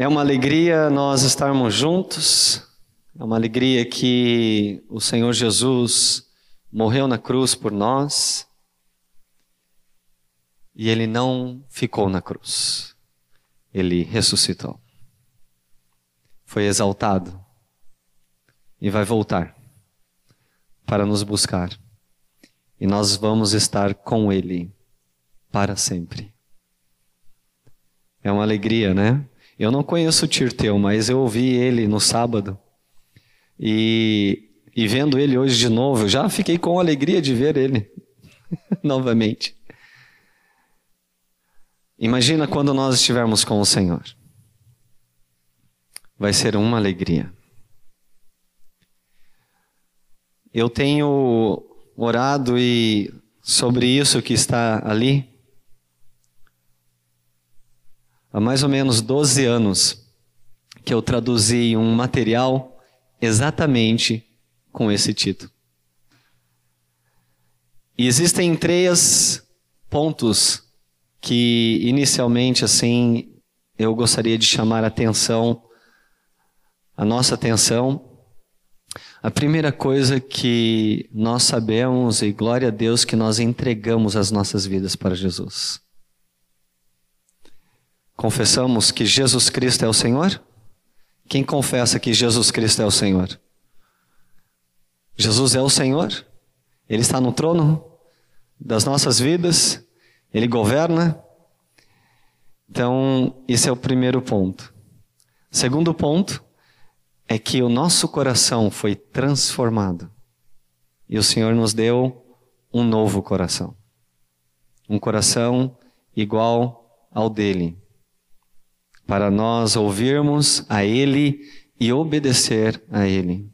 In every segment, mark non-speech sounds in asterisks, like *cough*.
É uma alegria nós estarmos juntos, é uma alegria que o Senhor Jesus morreu na cruz por nós e ele não ficou na cruz, ele ressuscitou. Foi exaltado e vai voltar para nos buscar e nós vamos estar com ele para sempre. É uma alegria, né? Eu não conheço o Tirteu, mas eu ouvi ele no sábado. E, e vendo ele hoje de novo, eu já fiquei com alegria de ver ele *laughs* novamente. Imagina quando nós estivermos com o Senhor. Vai ser uma alegria. Eu tenho orado e sobre isso que está ali há mais ou menos 12 anos que eu traduzi um material exatamente com esse título. E existem três pontos que inicialmente assim eu gostaria de chamar a atenção, a nossa atenção. A primeira coisa que nós sabemos e glória a Deus que nós entregamos as nossas vidas para Jesus. Confessamos que Jesus Cristo é o Senhor? Quem confessa que Jesus Cristo é o Senhor? Jesus é o Senhor? Ele está no trono das nossas vidas? Ele governa? Então, esse é o primeiro ponto. Segundo ponto é que o nosso coração foi transformado e o Senhor nos deu um novo coração. Um coração igual ao dele para nós ouvirmos a Ele e obedecer a Ele.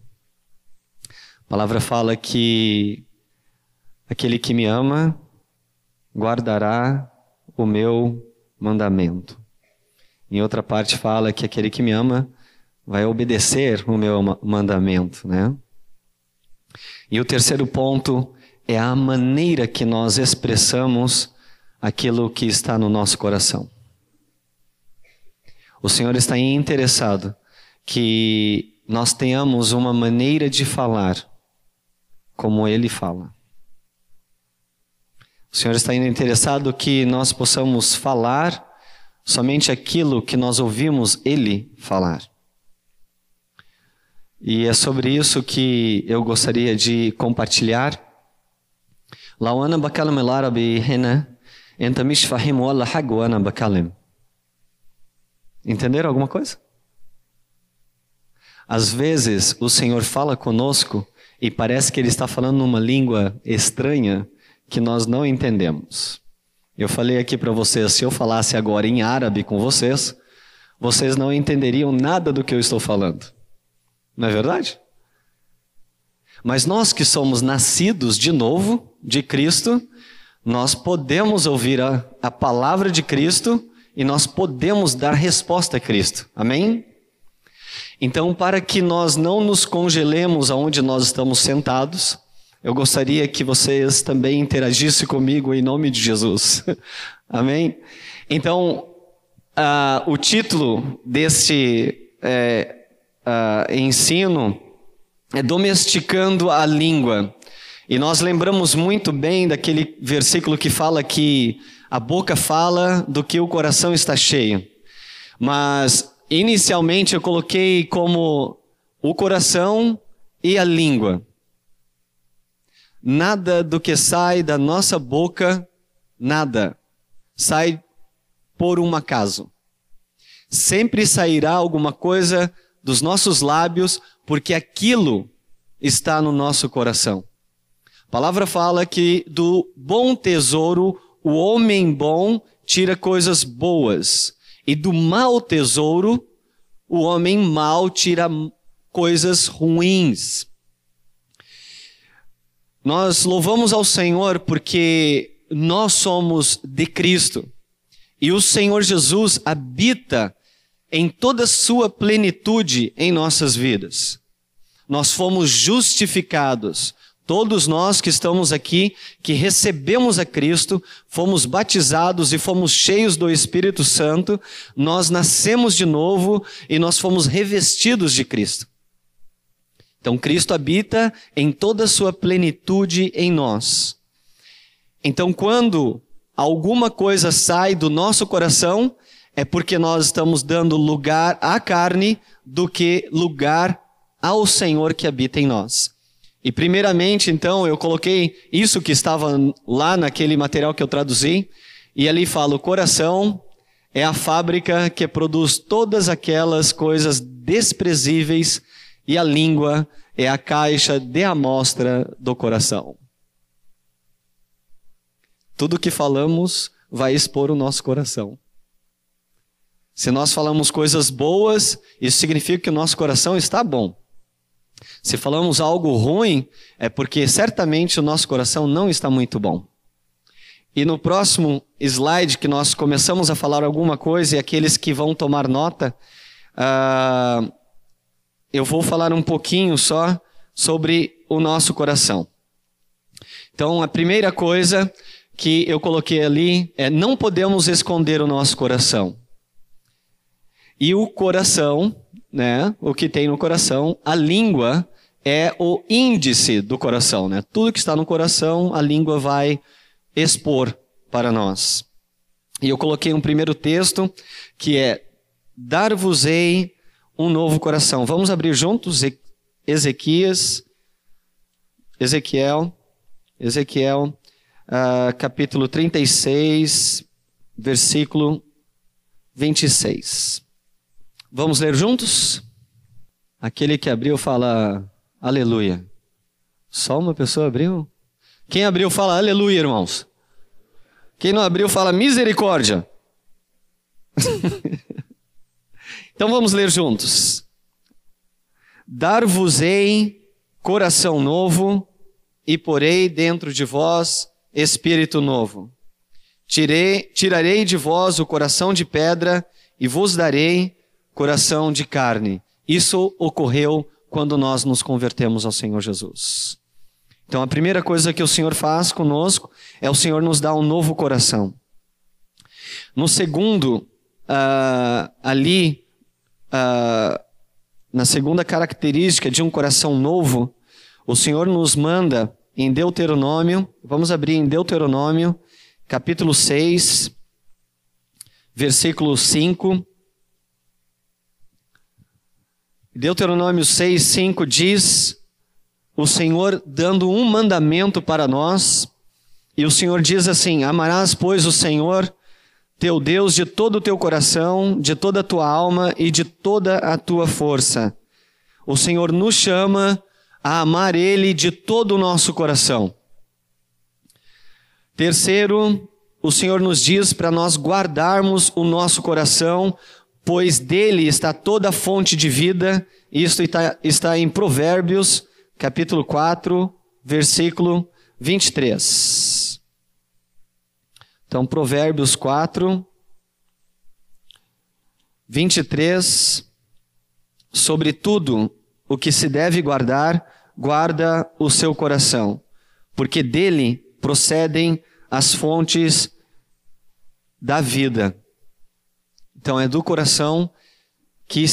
A palavra fala que aquele que me ama guardará o meu mandamento. Em outra parte fala que aquele que me ama vai obedecer o meu mandamento, né? E o terceiro ponto é a maneira que nós expressamos aquilo que está no nosso coração. O Senhor está interessado que nós tenhamos uma maneira de falar como Ele fala. O Senhor está interessado que nós possamos falar somente aquilo que nós ouvimos Ele falar. E é sobre isso que eu gostaria de compartilhar. لو أنا بكلم العربي هنا أنت مش فاهم ولا حاجة وأنا بكلم Entenderam alguma coisa? Às vezes o Senhor fala conosco e parece que Ele está falando numa língua estranha que nós não entendemos. Eu falei aqui para vocês, se eu falasse agora em árabe com vocês, vocês não entenderiam nada do que eu estou falando. Não é verdade? Mas nós que somos nascidos de novo, de Cristo, nós podemos ouvir a, a palavra de Cristo e nós podemos dar resposta a Cristo. Amém? Então, para que nós não nos congelemos aonde nós estamos sentados, eu gostaria que vocês também interagissem comigo em nome de Jesus. *laughs* Amém? Então, uh, o título deste uh, ensino é Domesticando a Língua. E nós lembramos muito bem daquele versículo que fala que a boca fala do que o coração está cheio. Mas inicialmente eu coloquei como o coração e a língua. Nada do que sai da nossa boca, nada, sai por um acaso. Sempre sairá alguma coisa dos nossos lábios, porque aquilo está no nosso coração. A palavra fala que do bom tesouro o homem bom tira coisas boas, e do mau tesouro, o homem mau tira coisas ruins. Nós louvamos ao Senhor porque nós somos de Cristo. E o Senhor Jesus habita em toda sua plenitude em nossas vidas. Nós fomos justificados Todos nós que estamos aqui, que recebemos a Cristo, fomos batizados e fomos cheios do Espírito Santo, nós nascemos de novo e nós fomos revestidos de Cristo. Então, Cristo habita em toda a sua plenitude em nós. Então, quando alguma coisa sai do nosso coração, é porque nós estamos dando lugar à carne do que lugar ao Senhor que habita em nós. E primeiramente, então, eu coloquei isso que estava lá naquele material que eu traduzi, e ali fala: o coração é a fábrica que produz todas aquelas coisas desprezíveis, e a língua é a caixa de amostra do coração. Tudo que falamos vai expor o nosso coração. Se nós falamos coisas boas, isso significa que o nosso coração está bom. Se falamos algo ruim, é porque certamente o nosso coração não está muito bom. E no próximo slide, que nós começamos a falar alguma coisa, e aqueles que vão tomar nota, uh, eu vou falar um pouquinho só sobre o nosso coração. Então, a primeira coisa que eu coloquei ali é: não podemos esconder o nosso coração. E o coração né, o que tem no coração. A língua é o índice do coração, né? Tudo que está no coração, a língua vai expor para nós. E eu coloquei um primeiro texto que é: Dar-vos-ei um novo coração. Vamos abrir juntos Ezequias, Ezequiel, Ezequiel, uh, capítulo 36, versículo 26. Vamos ler juntos? Aquele que abriu fala aleluia. Só uma pessoa abriu? Quem abriu fala aleluia, irmãos. Quem não abriu fala misericórdia. *laughs* então vamos ler juntos. Dar-vos-ei coração novo e porei dentro de vós espírito novo. Tirei, tirarei de vós o coração de pedra e vos darei coração de carne. Isso ocorreu quando nós nos convertemos ao Senhor Jesus. Então, a primeira coisa que o Senhor faz conosco é o Senhor nos dar um novo coração. No segundo, uh, ali, uh, na segunda característica de um coração novo, o Senhor nos manda em Deuteronômio, vamos abrir em Deuteronômio, capítulo 6, versículo 5. Deuteronômio 6, 5 diz: o Senhor dando um mandamento para nós, e o Senhor diz assim: Amarás, pois, o Senhor, teu Deus, de todo o teu coração, de toda a tua alma e de toda a tua força. O Senhor nos chama a amar Ele de todo o nosso coração. Terceiro, o Senhor nos diz para nós guardarmos o nosso coração pois dele está toda a fonte de vida. Isto está, está em Provérbios, capítulo 4, versículo 23. Então, Provérbios 4, 23. Sobre tudo o que se deve guardar, guarda o seu coração, porque dele procedem as fontes da vida. Então é do coração que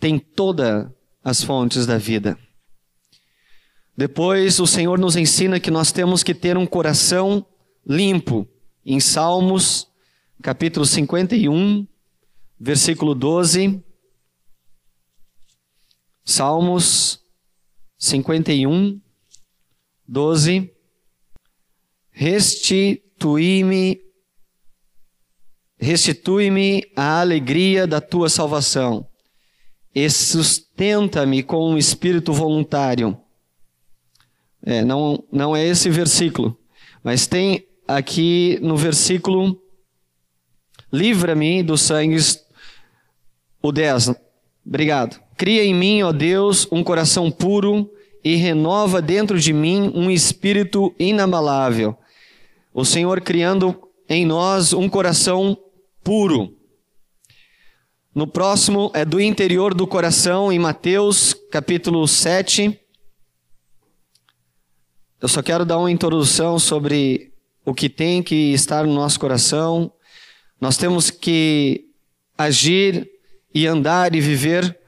tem todas as fontes da vida. Depois o Senhor nos ensina que nós temos que ter um coração limpo. Em Salmos, capítulo 51, versículo 12. Salmos 51, 12. Restitui-me Restitui-me a alegria da tua salvação e sustenta-me com um espírito voluntário. É, não, não é esse versículo, mas tem aqui no versículo: Livra-me dos sangues, o 10. Obrigado. Cria em mim, ó Deus, um coração puro e renova dentro de mim um espírito inabalável. O Senhor criando em nós um coração puro. No próximo é do interior do coração, em Mateus capítulo 7, eu só quero dar uma introdução sobre o que tem que estar no nosso coração. Nós temos que agir e andar e viver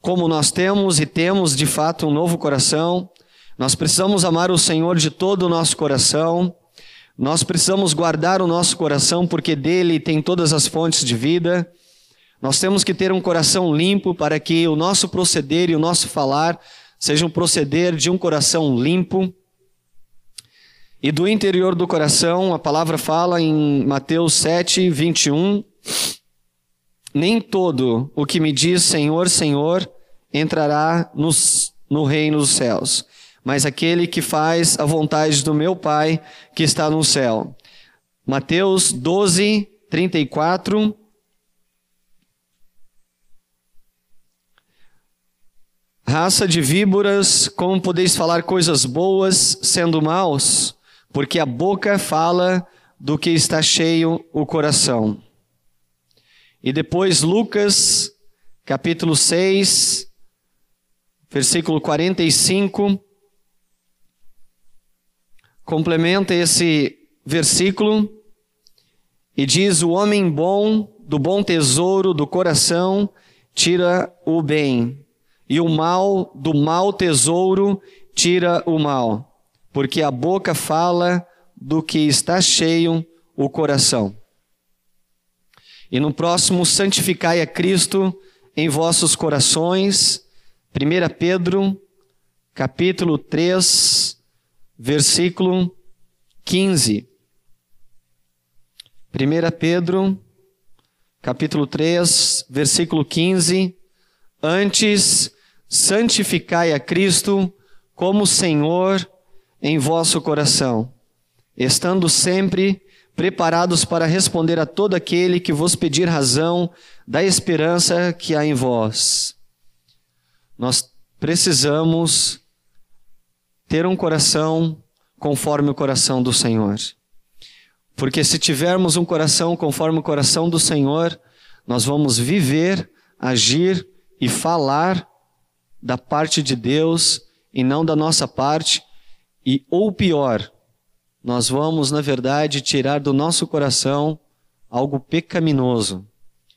como nós temos e temos de fato um novo coração. Nós precisamos amar o Senhor de todo o nosso coração. Nós precisamos guardar o nosso coração porque dele tem todas as fontes de vida. Nós temos que ter um coração limpo para que o nosso proceder e o nosso falar seja um proceder de um coração limpo. E do interior do coração, a palavra fala em Mateus 7, 21. Nem todo o que me diz Senhor, Senhor entrará nos, no reino dos céus, mas aquele que faz a vontade do meu Pai que está no céu. Mateus 12, 34. Raça de víboras, como podeis falar coisas boas sendo maus? Porque a boca fala do que está cheio o coração. E depois Lucas, capítulo 6, versículo 45, complementa esse versículo e diz: O homem bom, do bom tesouro do coração, tira o bem, e o mal, do mau tesouro, tira o mal, porque a boca fala do que está cheio o coração. E no próximo, santificai a Cristo em vossos corações 1 Pedro, capítulo 3, versículo 15. 1 Pedro, capítulo 3, versículo 15. Antes, santificai a Cristo como Senhor em vosso coração, estando sempre preparados para responder a todo aquele que vos pedir razão da esperança que há em vós nós precisamos ter um coração conforme o coração do Senhor. Porque se tivermos um coração conforme o coração do Senhor, nós vamos viver, agir e falar da parte de Deus e não da nossa parte, e ou pior, nós vamos, na verdade, tirar do nosso coração algo pecaminoso.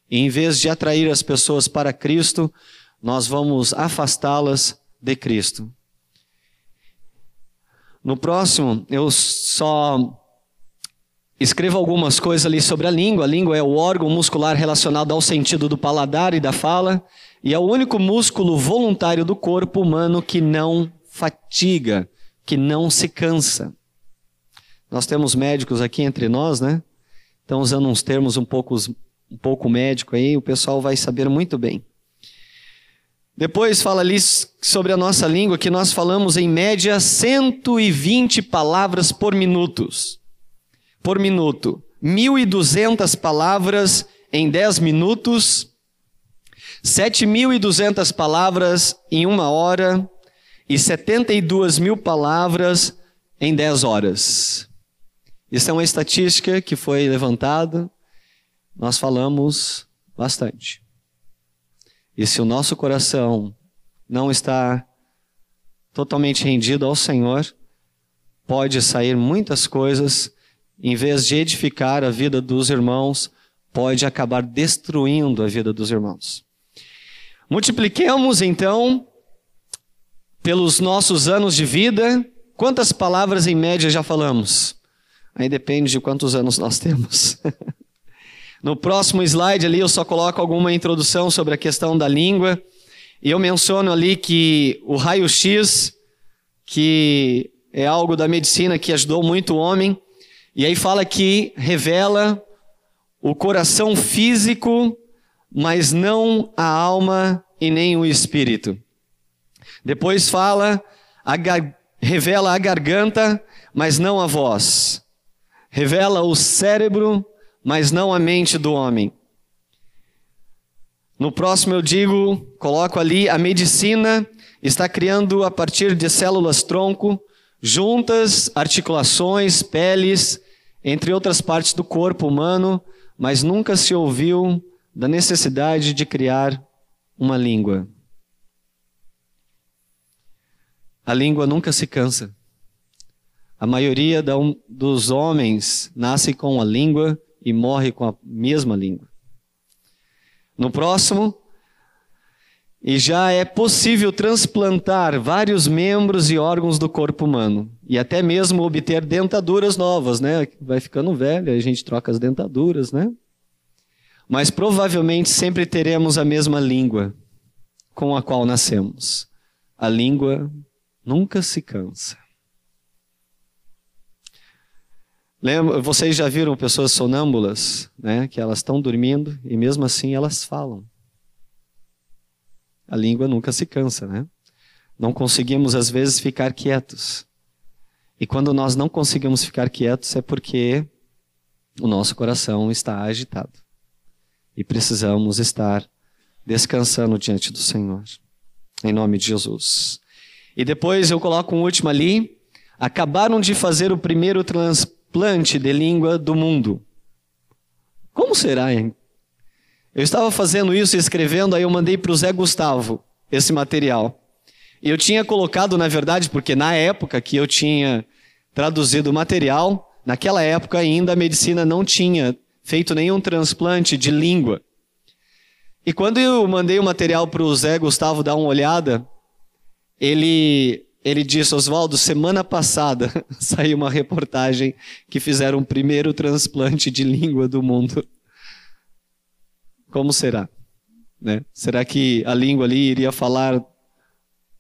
E em vez de atrair as pessoas para Cristo, nós vamos afastá-las de Cristo. No próximo, eu só escrevo algumas coisas ali sobre a língua. A língua é o órgão muscular relacionado ao sentido do paladar e da fala, e é o único músculo voluntário do corpo humano que não fatiga, que não se cansa. Nós temos médicos aqui entre nós, né? Estão usando uns termos um pouco, um pouco médico aí, o pessoal vai saber muito bem. Depois fala ali sobre a nossa língua, que nós falamos em média 120 palavras por minutos. Por minuto. 1.200 palavras em 10 minutos. 7.200 palavras em uma hora. E 72 mil palavras em 10 horas. Isso é uma estatística que foi levantada. Nós falamos bastante. E se o nosso coração não está totalmente rendido ao Senhor, pode sair muitas coisas, em vez de edificar a vida dos irmãos, pode acabar destruindo a vida dos irmãos. Multipliquemos então pelos nossos anos de vida, quantas palavras em média já falamos? Aí depende de quantos anos nós temos. *laughs* No próximo slide ali eu só coloco alguma introdução sobre a questão da língua. E eu menciono ali que o raio-x, que é algo da medicina que ajudou muito o homem, e aí fala que revela o coração físico, mas não a alma e nem o espírito. Depois fala, a revela a garganta, mas não a voz. Revela o cérebro, mas não a mente do homem. No próximo eu digo, coloco ali, a medicina está criando a partir de células tronco, juntas, articulações, peles, entre outras partes do corpo humano, mas nunca se ouviu da necessidade de criar uma língua. A língua nunca se cansa. A maioria dos homens nasce com a língua e morre com a mesma língua. No próximo, e já é possível transplantar vários membros e órgãos do corpo humano e até mesmo obter dentaduras novas, né? Vai ficando velho, a gente troca as dentaduras, né? Mas provavelmente sempre teremos a mesma língua com a qual nascemos. A língua nunca se cansa. Lembra, vocês já viram pessoas sonâmbulas, né? Que elas estão dormindo e mesmo assim elas falam a língua nunca se cansa, né? Não conseguimos, às vezes, ficar quietos. E quando nós não conseguimos ficar quietos é porque o nosso coração está agitado. E precisamos estar descansando diante do Senhor. Em nome de Jesus. E depois eu coloco um último ali. Acabaram de fazer o primeiro transplante de língua do mundo. Como será, hein? Eu estava fazendo isso, escrevendo, aí eu mandei para o Zé Gustavo esse material. E eu tinha colocado, na verdade, porque na época que eu tinha traduzido o material, naquela época ainda a medicina não tinha feito nenhum transplante de língua. E quando eu mandei o material para o Zé Gustavo dar uma olhada, ele, ele disse, Oswaldo, semana passada *laughs* saiu uma reportagem que fizeram o primeiro transplante de língua do mundo. Como será? Né? Será que a língua ali iria falar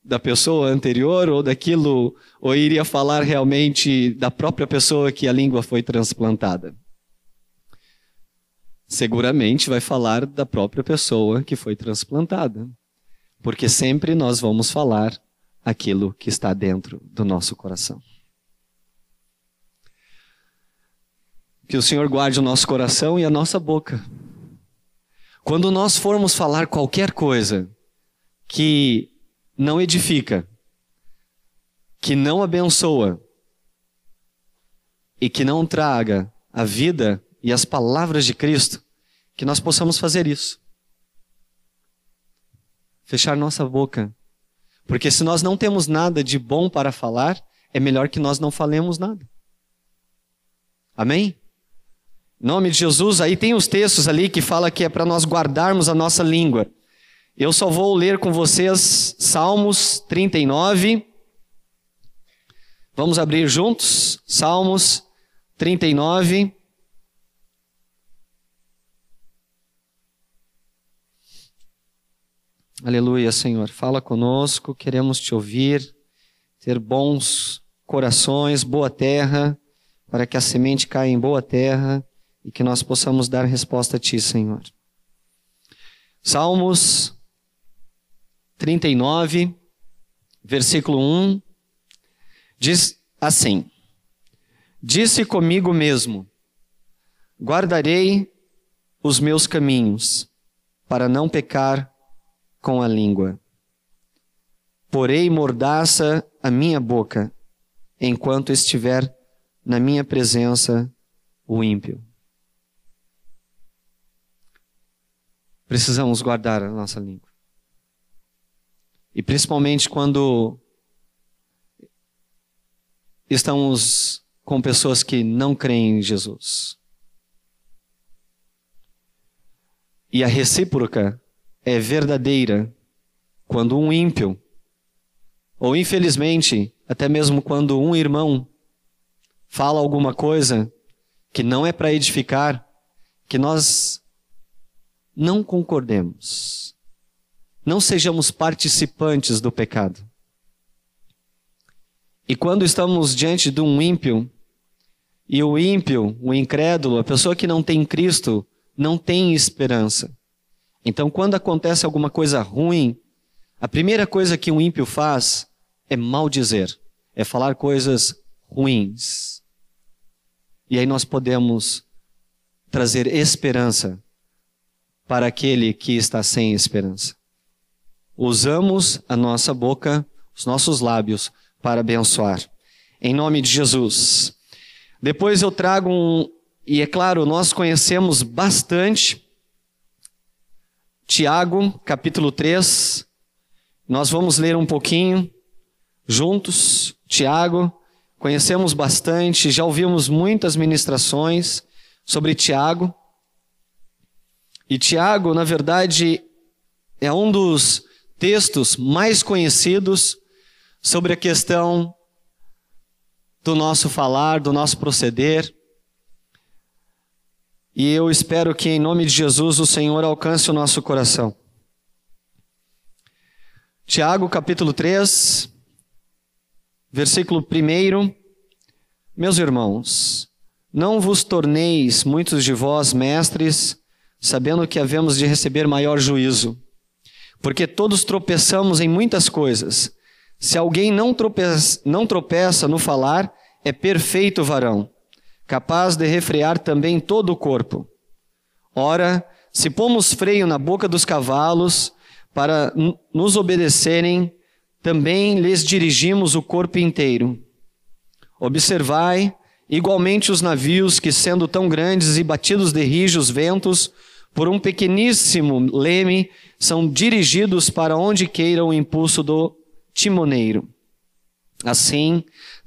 da pessoa anterior ou daquilo, ou iria falar realmente da própria pessoa que a língua foi transplantada? Seguramente vai falar da própria pessoa que foi transplantada, porque sempre nós vamos falar aquilo que está dentro do nosso coração. Que o Senhor guarde o nosso coração e a nossa boca quando nós formos falar qualquer coisa que não edifica, que não abençoa e que não traga a vida e as palavras de Cristo, que nós possamos fazer isso. Fechar nossa boca. Porque se nós não temos nada de bom para falar, é melhor que nós não falemos nada. Amém? Em nome de Jesus, aí tem os textos ali que fala que é para nós guardarmos a nossa língua. Eu só vou ler com vocês Salmos 39. Vamos abrir juntos? Salmos 39. Aleluia, Senhor. Fala conosco, queremos te ouvir, ter bons corações, boa terra, para que a semente caia em boa terra e que nós possamos dar resposta a Ti, Senhor. Salmos 39, versículo 1, diz assim: Disse comigo mesmo: Guardarei os meus caminhos, para não pecar com a língua. Porei mordaça a minha boca, enquanto estiver na minha presença o ímpio. Precisamos guardar a nossa língua. E principalmente quando estamos com pessoas que não creem em Jesus. E a recíproca é verdadeira quando um ímpio, ou infelizmente, até mesmo quando um irmão fala alguma coisa que não é para edificar, que nós não concordemos. Não sejamos participantes do pecado. E quando estamos diante de um ímpio, e o ímpio, o incrédulo, a pessoa que não tem Cristo, não tem esperança. Então, quando acontece alguma coisa ruim, a primeira coisa que um ímpio faz é maldizer, é falar coisas ruins. E aí nós podemos trazer esperança para aquele que está sem esperança. Usamos a nossa boca, os nossos lábios, para abençoar. Em nome de Jesus. Depois eu trago um, e é claro, nós conhecemos bastante Tiago, capítulo 3. Nós vamos ler um pouquinho juntos, Tiago, conhecemos bastante, já ouvimos muitas ministrações sobre Tiago. E Tiago, na verdade, é um dos textos mais conhecidos sobre a questão do nosso falar, do nosso proceder. E eu espero que, em nome de Jesus, o Senhor alcance o nosso coração. Tiago, capítulo 3, versículo 1. Meus irmãos, não vos torneis muitos de vós mestres, sabendo que havemos de receber maior juízo. Porque todos tropeçamos em muitas coisas. Se alguém não tropeça, não tropeça no falar, é perfeito varão capaz de refrear também todo o corpo. Ora, se pomos freio na boca dos cavalos para nos obedecerem, também lhes dirigimos o corpo inteiro. Observai igualmente os navios que, sendo tão grandes e batidos de rijos ventos, por um pequeníssimo leme, são dirigidos para onde queira o impulso do timoneiro. Assim,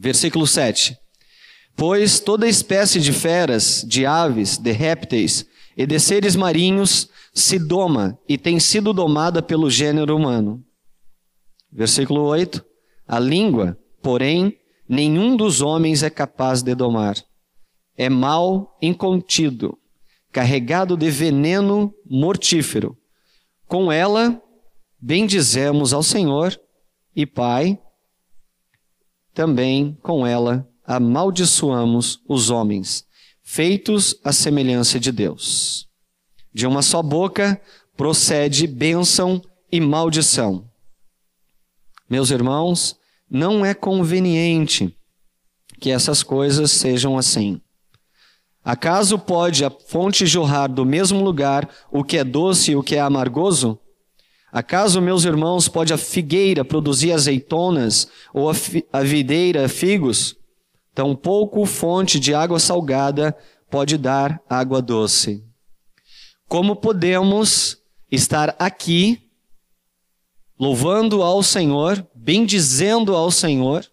Versículo 7. Pois toda espécie de feras, de aves, de répteis e de seres marinhos se doma e tem sido domada pelo gênero humano. Versículo 8. A língua, porém, nenhum dos homens é capaz de domar. É mal incontido, carregado de veneno mortífero. Com ela, bendizemos ao Senhor e Pai também com ela amaldiçoamos os homens, feitos à semelhança de Deus. De uma só boca procede bênção e maldição. Meus irmãos, não é conveniente que essas coisas sejam assim. Acaso pode a fonte jorrar do mesmo lugar o que é doce e o que é amargoso? Acaso, meus irmãos, pode a figueira produzir azeitonas ou a, a videira figos? Tampouco fonte de água salgada pode dar água doce. Como podemos estar aqui louvando ao Senhor, bendizendo ao Senhor,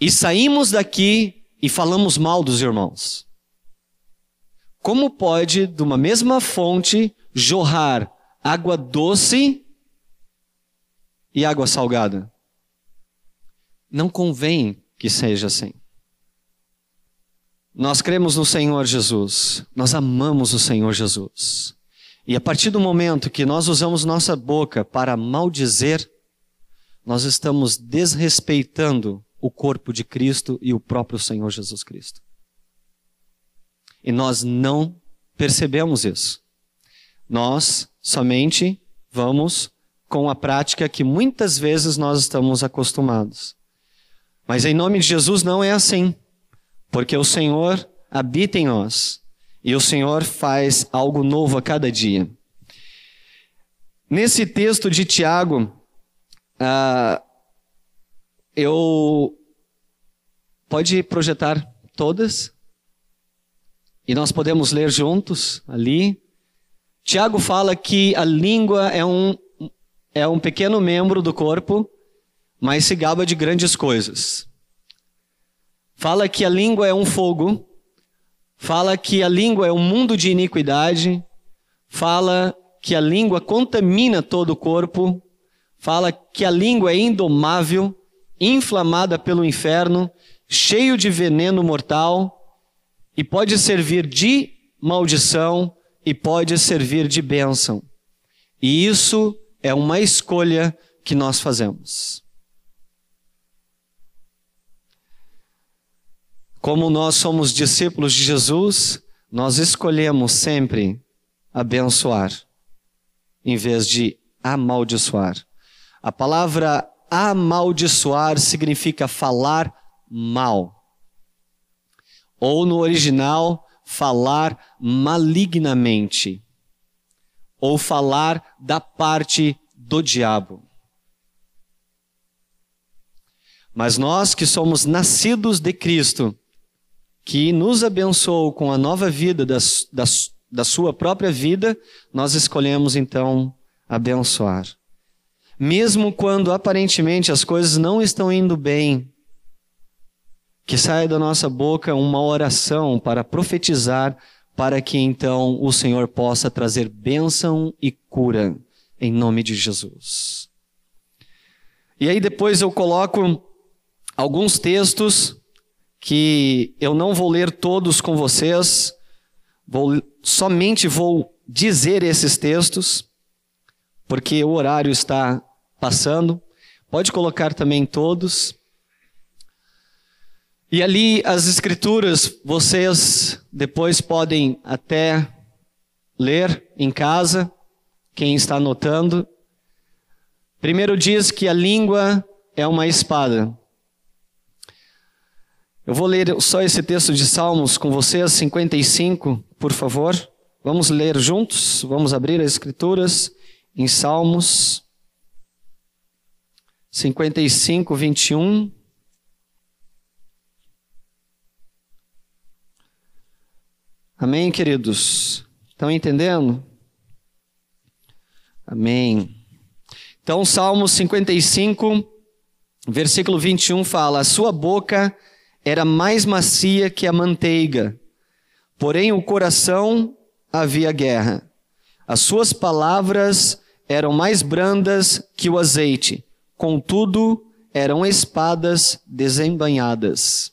e saímos daqui e falamos mal dos irmãos? Como pode, de uma mesma fonte, jorrar água doce e água salgada. Não convém que seja assim. Nós cremos no Senhor Jesus, nós amamos o Senhor Jesus. E a partir do momento que nós usamos nossa boca para maldizer, nós estamos desrespeitando o corpo de Cristo e o próprio Senhor Jesus Cristo. E nós não percebemos isso. Nós somente vamos com a prática que muitas vezes nós estamos acostumados. Mas em nome de Jesus não é assim, porque o Senhor habita em nós e o Senhor faz algo novo a cada dia. Nesse texto de Tiago, uh, eu. Pode projetar todas? E nós podemos ler juntos ali. Tiago fala que a língua é um, é um pequeno membro do corpo, mas se gaba de grandes coisas. Fala que a língua é um fogo, fala que a língua é um mundo de iniquidade, fala que a língua contamina todo o corpo, fala que a língua é indomável, inflamada pelo inferno, cheio de veneno mortal e pode servir de maldição e pode servir de bênção. E isso é uma escolha que nós fazemos. Como nós somos discípulos de Jesus, nós escolhemos sempre abençoar, em vez de amaldiçoar. A palavra amaldiçoar significa falar mal. Ou no original, falar malignamente. Ou falar da parte do diabo. Mas nós que somos nascidos de Cristo, que nos abençoou com a nova vida da, da, sua própria vida, nós escolhemos então abençoar. Mesmo quando aparentemente as coisas não estão indo bem, que saia da nossa boca uma oração para profetizar, para que então o Senhor possa trazer bênção e cura, em nome de Jesus. E aí depois eu coloco alguns textos que eu não vou ler todos com vocês, vou, somente vou dizer esses textos, porque o horário está passando. Pode colocar também todos. E ali as escrituras, vocês depois podem até ler em casa, quem está anotando. Primeiro diz que a língua é uma espada. Eu vou ler só esse texto de Salmos com vocês, 55, por favor. Vamos ler juntos, vamos abrir as Escrituras em Salmos 55, 21. Amém, queridos? Estão entendendo? Amém. Então, Salmos 55, versículo 21 fala: A sua boca era mais macia que a manteiga, porém o coração havia guerra. As suas palavras eram mais brandas que o azeite, contudo eram espadas desembanhadas.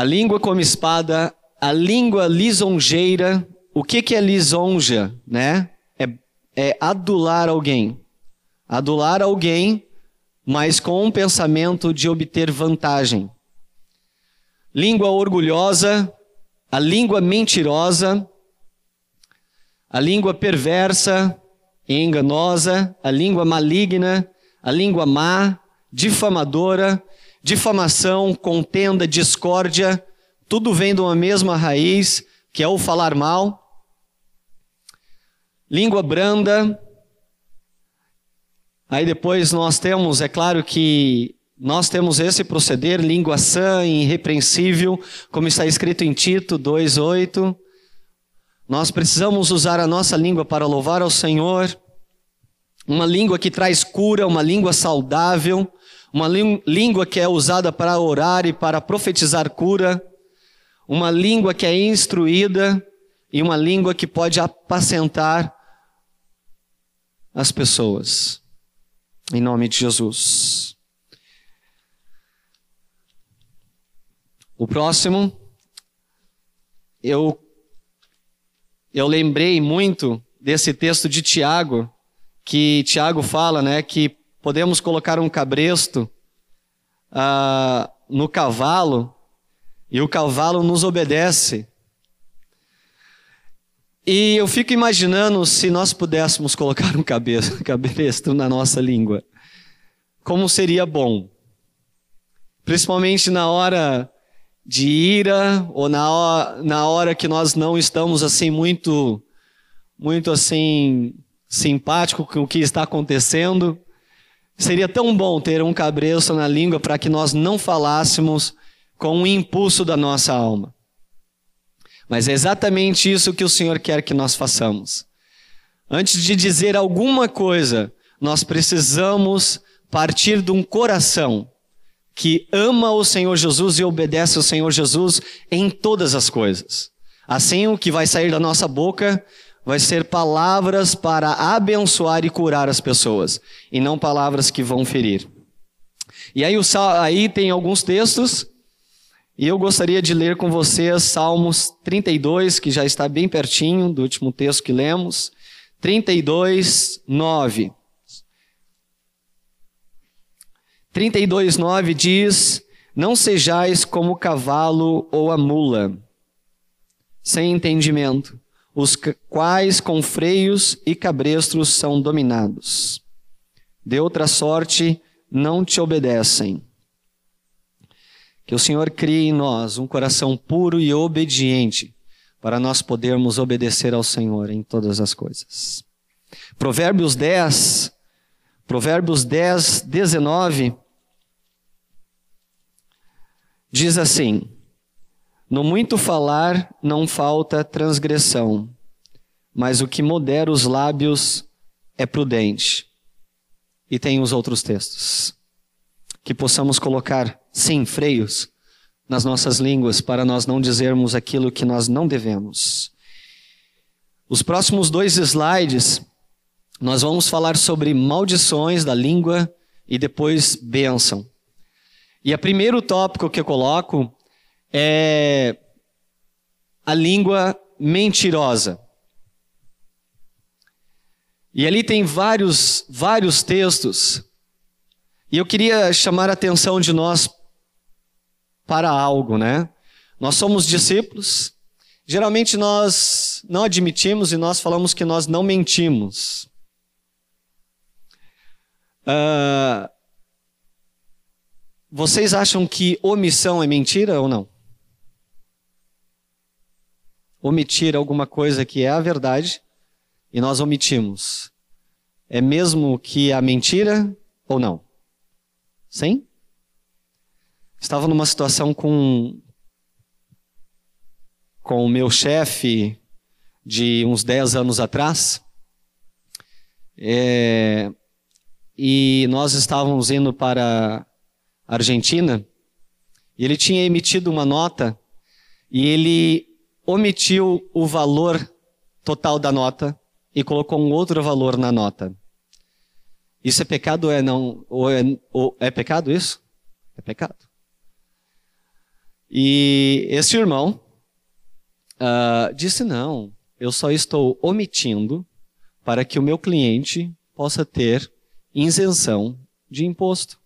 A língua como espada, a língua lisonjeira. O que, que é lisonja, né? É, é adular alguém. Adular alguém mas com um pensamento de obter vantagem. Língua orgulhosa, a língua mentirosa, a língua perversa e enganosa, a língua maligna, a língua má, difamadora, difamação, contenda, discórdia, tudo vem de uma mesma raiz, que é o falar mal. Língua branda, Aí depois nós temos, é claro que nós temos esse proceder, língua sã e irrepreensível, como está escrito em Tito 2,8. Nós precisamos usar a nossa língua para louvar ao Senhor, uma língua que traz cura, uma língua saudável, uma língua que é usada para orar e para profetizar cura, uma língua que é instruída e uma língua que pode apacentar as pessoas. Em nome de Jesus. O próximo, eu, eu lembrei muito desse texto de Tiago, que Tiago fala, né, que podemos colocar um cabresto uh, no cavalo e o cavalo nos obedece. E eu fico imaginando se nós pudéssemos colocar um *laughs* cabresto na nossa língua. Como seria bom. Principalmente na hora de ira ou na hora, na hora que nós não estamos assim muito muito assim simpático com o que está acontecendo. Seria tão bom ter um cabresto na língua para que nós não falássemos com o impulso da nossa alma. Mas é exatamente isso que o Senhor quer que nós façamos. Antes de dizer alguma coisa, nós precisamos partir de um coração que ama o Senhor Jesus e obedece ao Senhor Jesus em todas as coisas. Assim, o que vai sair da nossa boca vai ser palavras para abençoar e curar as pessoas, e não palavras que vão ferir. E aí, aí tem alguns textos e eu gostaria de ler com vocês Salmos 32, que já está bem pertinho do último texto que lemos. 32, 9. 32, 9 diz: Não sejais como o cavalo ou a mula, sem entendimento, os quais com freios e cabrestros são dominados. De outra sorte, não te obedecem. Que o Senhor crie em nós um coração puro e obediente para nós podermos obedecer ao Senhor em todas as coisas. Provérbios 10, Provérbios 10, 19, diz assim: No muito falar não falta transgressão, mas o que modera os lábios é prudente. E tem os outros textos. Que possamos colocar, sim, freios nas nossas línguas para nós não dizermos aquilo que nós não devemos. Os próximos dois slides, nós vamos falar sobre maldições da língua e depois bênção. E o primeiro tópico que eu coloco é a língua mentirosa. E ali tem vários, vários textos. E eu queria chamar a atenção de nós para algo, né? Nós somos discípulos. Geralmente nós não admitimos e nós falamos que nós não mentimos. Uh, vocês acham que omissão é mentira ou não? Omitir alguma coisa que é a verdade e nós omitimos. É mesmo que a mentira ou não? Sim? Estava numa situação com com o meu chefe de uns 10 anos atrás. É, e nós estávamos indo para a Argentina e ele tinha emitido uma nota e ele omitiu o valor total da nota e colocou um outro valor na nota. Isso é pecado ou é não? Ou é, ou é pecado isso? É pecado. E esse irmão uh, disse: não, eu só estou omitindo para que o meu cliente possa ter isenção de imposto.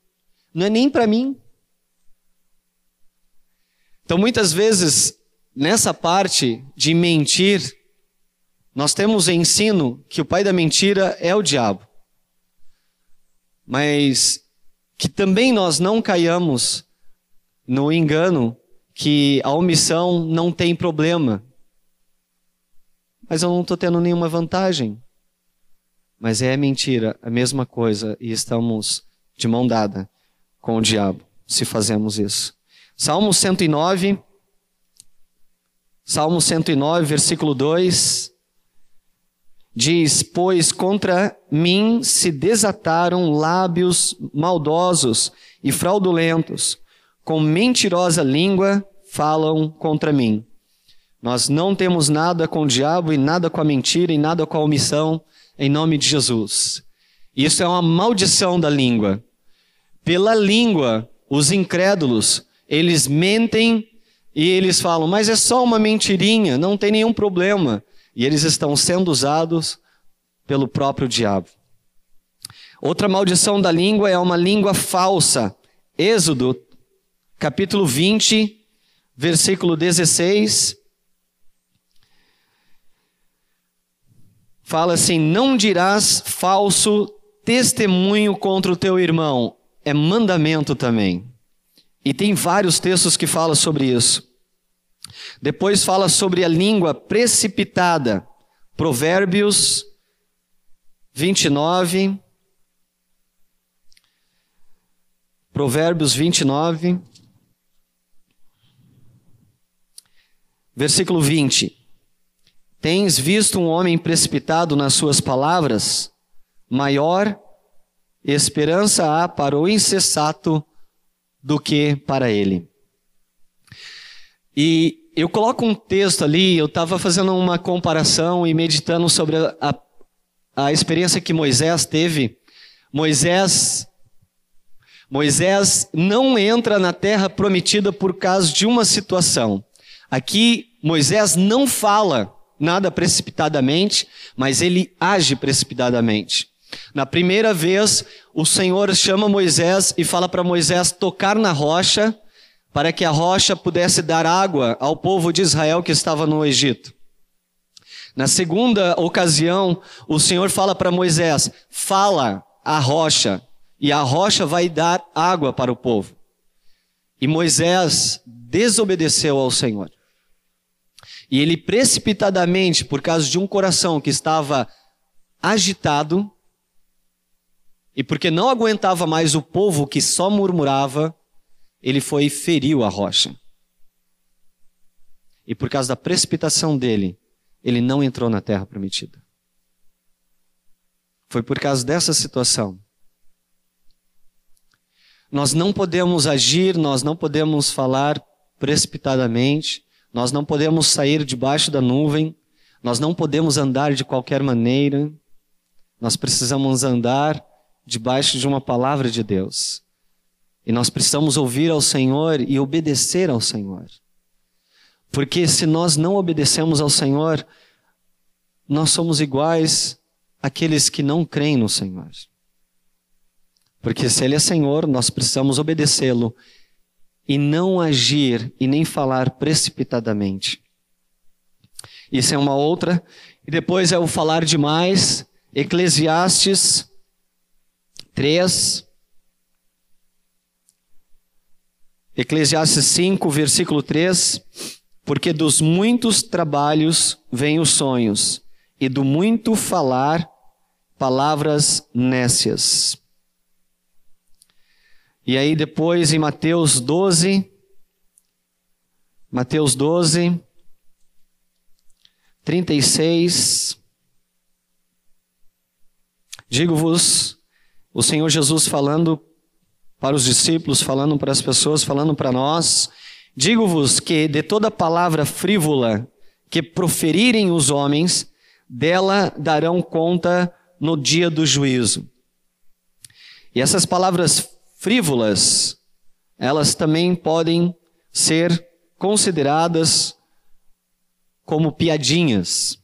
Não é nem para mim. Então, muitas vezes, nessa parte de mentir, nós temos ensino que o pai da mentira é o diabo. Mas que também nós não caiamos no engano que a omissão não tem problema. Mas eu não estou tendo nenhuma vantagem. Mas é mentira, a mesma coisa, e estamos de mão dada com o diabo se fazemos isso. Salmo 109, Salmo 109, versículo 2. Diz: Pois contra mim se desataram lábios maldosos e fraudulentos, com mentirosa língua falam contra mim. Nós não temos nada com o diabo e nada com a mentira e nada com a omissão, em nome de Jesus. Isso é uma maldição da língua. Pela língua, os incrédulos, eles mentem e eles falam, mas é só uma mentirinha, não tem nenhum problema e eles estão sendo usados pelo próprio diabo. Outra maldição da língua é uma língua falsa. Êxodo, capítulo 20, versículo 16. Fala assim: Não dirás falso testemunho contra o teu irmão. É mandamento também. E tem vários textos que falam sobre isso. Depois fala sobre a língua precipitada. Provérbios 29. Provérbios 29. Versículo 20. Tens visto um homem precipitado nas suas palavras? Maior esperança há para o insensato do que para ele. E eu coloco um texto ali, eu estava fazendo uma comparação e meditando sobre a, a, a experiência que Moisés teve. Moisés Moisés não entra na terra prometida por causa de uma situação. Aqui Moisés não fala nada precipitadamente, mas ele age precipitadamente. Na primeira vez, o Senhor chama Moisés e fala para Moisés tocar na rocha para que a rocha pudesse dar água ao povo de Israel que estava no Egito. Na segunda ocasião, o Senhor fala para Moisés: fala a rocha, e a rocha vai dar água para o povo. E Moisés desobedeceu ao Senhor. E ele precipitadamente, por causa de um coração que estava agitado, e porque não aguentava mais o povo que só murmurava, ele foi e feriu a rocha. E por causa da precipitação dele, ele não entrou na terra prometida. Foi por causa dessa situação. Nós não podemos agir, nós não podemos falar precipitadamente, nós não podemos sair debaixo da nuvem, nós não podemos andar de qualquer maneira, nós precisamos andar debaixo de uma palavra de Deus. E nós precisamos ouvir ao Senhor e obedecer ao Senhor. Porque se nós não obedecemos ao Senhor, nós somos iguais àqueles que não creem no Senhor. Porque se Ele é Senhor, nós precisamos obedecê-lo e não agir e nem falar precipitadamente. Isso é uma outra. E depois é o falar demais. Eclesiastes 3. Eclesiastes 5, versículo 3. Porque dos muitos trabalhos vêm os sonhos, e do muito falar, palavras nécias. E aí depois em Mateus 12, Mateus 12, 36. Digo-vos, o Senhor Jesus falando para os discípulos, falando para as pessoas, falando para nós, digo-vos que de toda palavra frívola que proferirem os homens, dela darão conta no dia do juízo. E essas palavras frívolas, elas também podem ser consideradas como piadinhas.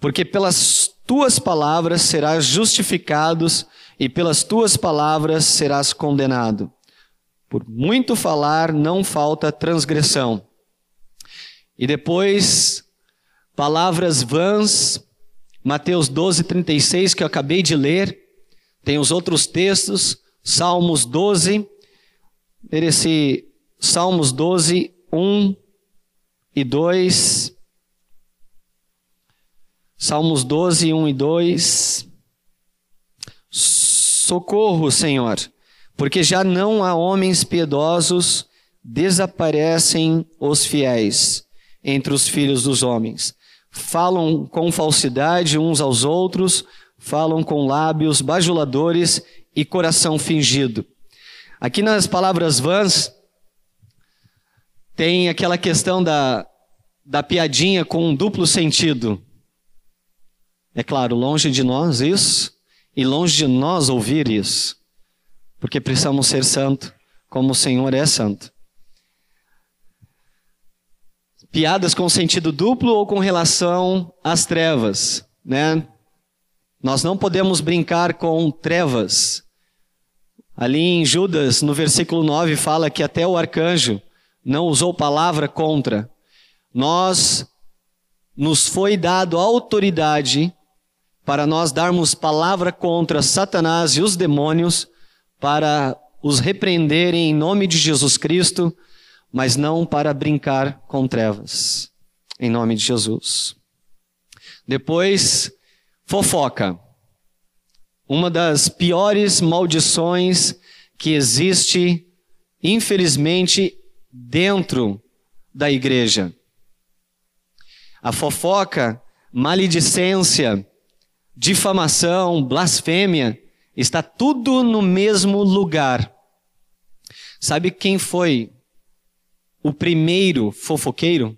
Porque pelas tuas palavras serás justificados e pelas tuas palavras serás condenado. Por muito falar não falta transgressão. E depois, palavras vãs, Mateus 12, 36, que eu acabei de ler, tem os outros textos, Salmos 12, esse Salmos 12, 1 e 2. Salmos 12, 1 e 2. Socorro, Senhor, porque já não há homens piedosos, desaparecem os fiéis entre os filhos dos homens. Falam com falsidade uns aos outros, falam com lábios bajuladores e coração fingido. Aqui nas palavras vãs, tem aquela questão da, da piadinha com um duplo sentido. É claro, longe de nós isso, e longe de nós ouvir isso, porque precisamos ser santo, como o Senhor é santo. Piadas com sentido duplo ou com relação às trevas, né? Nós não podemos brincar com trevas. Ali em Judas, no versículo 9, fala que até o arcanjo não usou palavra contra. Nós nos foi dado autoridade para nós darmos palavra contra Satanás e os demônios para os repreenderem em nome de Jesus Cristo, mas não para brincar com trevas. Em nome de Jesus. Depois, Fofoca. Uma das piores maldições que existe, infelizmente, dentro da igreja. A fofoca, maledicência, difamação, blasfêmia, está tudo no mesmo lugar. Sabe quem foi o primeiro fofoqueiro?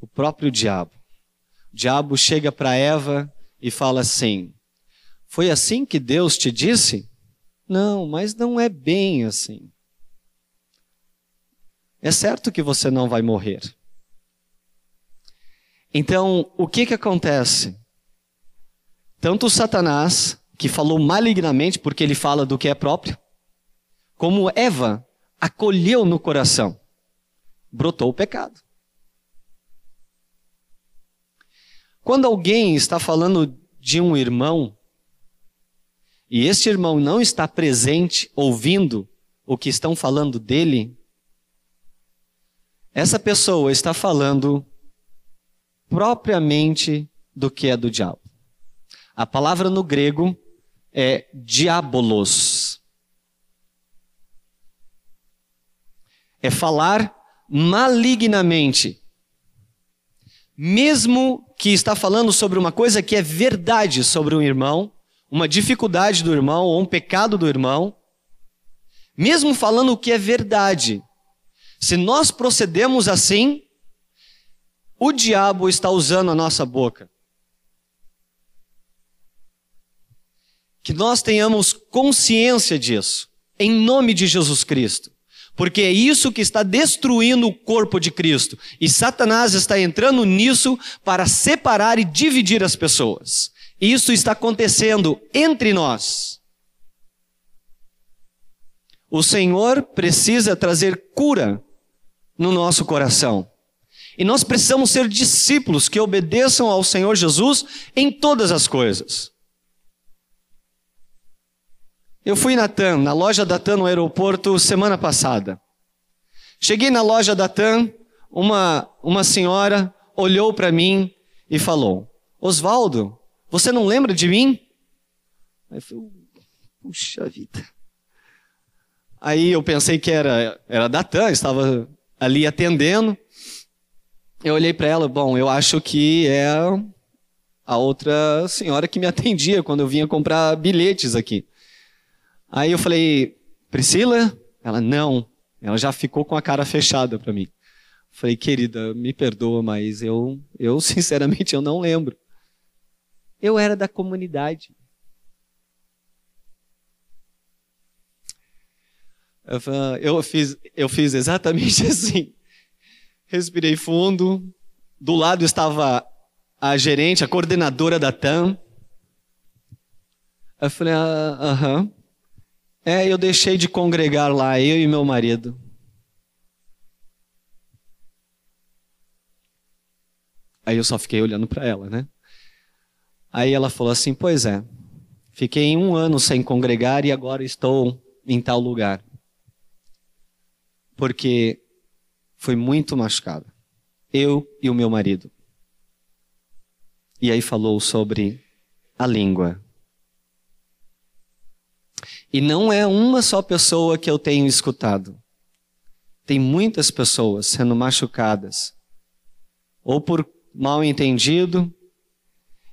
O próprio diabo diabo chega para Eva e fala assim: Foi assim que Deus te disse? Não, mas não é bem assim. É certo que você não vai morrer. Então, o que que acontece? Tanto Satanás, que falou malignamente, porque ele fala do que é próprio, como Eva acolheu no coração, brotou o pecado. Quando alguém está falando de um irmão, e este irmão não está presente, ouvindo o que estão falando dele, essa pessoa está falando propriamente do que é do diabo. A palavra no grego é diabolos. É falar malignamente. Mesmo que está falando sobre uma coisa que é verdade sobre um irmão, uma dificuldade do irmão ou um pecado do irmão, mesmo falando o que é verdade, se nós procedemos assim, o diabo está usando a nossa boca. Que nós tenhamos consciência disso, em nome de Jesus Cristo. Porque é isso que está destruindo o corpo de Cristo. E Satanás está entrando nisso para separar e dividir as pessoas. Isso está acontecendo entre nós. O Senhor precisa trazer cura no nosso coração. E nós precisamos ser discípulos que obedeçam ao Senhor Jesus em todas as coisas. Eu fui na TAM, na loja da TAM no aeroporto, semana passada. Cheguei na loja da TAM, uma, uma senhora olhou para mim e falou: Oswaldo, você não lembra de mim? Aí eu falei, puxa vida. Aí eu pensei que era, era da TAM, estava ali atendendo. Eu olhei para ela, bom, eu acho que é a outra senhora que me *laughs* atendia quando eu vinha comprar bilhetes aqui. Aí eu falei, Priscila? Ela, não. Ela já ficou com a cara fechada para mim. Falei, querida, me perdoa, mas eu, eu *laughs* sinceramente eu não lembro. Eu era da comunidade. Eu fiz, eu fiz exatamente *laughs* assim. Respirei fundo. Do lado estava a gerente, a coordenadora da TAM. Eu falei, ah, aham. É, eu deixei de congregar lá, eu e meu marido. Aí eu só fiquei olhando para ela, né? Aí ela falou assim: Pois é, fiquei um ano sem congregar e agora estou em tal lugar. Porque foi muito machucada. Eu e o meu marido. E aí falou sobre a língua. E não é uma só pessoa que eu tenho escutado. Tem muitas pessoas sendo machucadas, ou por mal entendido,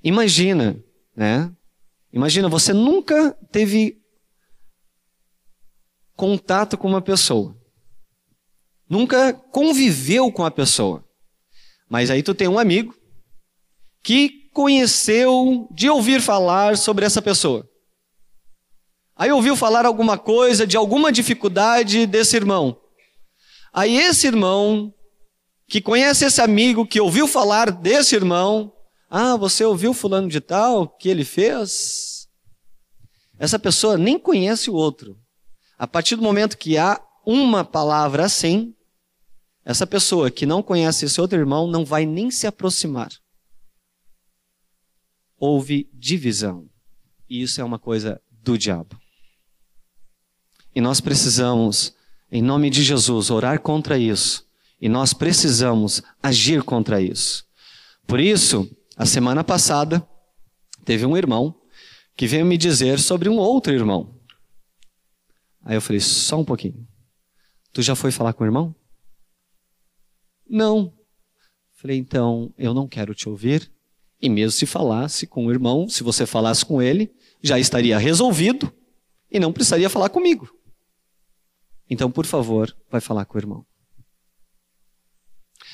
Imagina, né? Imagina, você nunca teve contato com uma pessoa. Nunca conviveu com a pessoa. Mas aí tu tem um amigo que conheceu de ouvir falar sobre essa pessoa. Aí ouviu falar alguma coisa de alguma dificuldade desse irmão. Aí esse irmão que conhece esse amigo que ouviu falar desse irmão ah, você ouviu fulano de tal que ele fez? Essa pessoa nem conhece o outro. A partir do momento que há uma palavra assim, essa pessoa que não conhece esse outro irmão não vai nem se aproximar. Houve divisão. E isso é uma coisa do diabo. E nós precisamos, em nome de Jesus, orar contra isso. E nós precisamos agir contra isso. Por isso, a semana passada, teve um irmão que veio me dizer sobre um outro irmão. Aí eu falei, só um pouquinho. Tu já foi falar com o irmão? Não. Falei, então, eu não quero te ouvir. E mesmo se falasse com o irmão, se você falasse com ele, já estaria resolvido e não precisaria falar comigo. Então, por favor, vai falar com o irmão.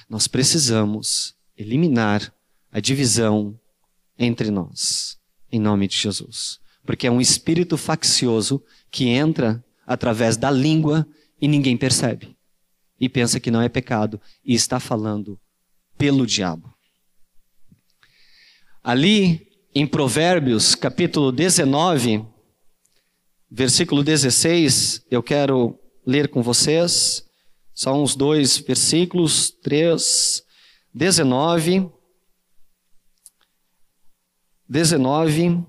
Nós precisamos eliminar a divisão entre nós, em nome de Jesus. Porque é um espírito faccioso que entra através da língua e ninguém percebe. E pensa que não é pecado e está falando pelo diabo. Ali em Provérbios, capítulo 19, versículo 16, eu quero ler com vocês, só uns dois versículos, 3, 19 19.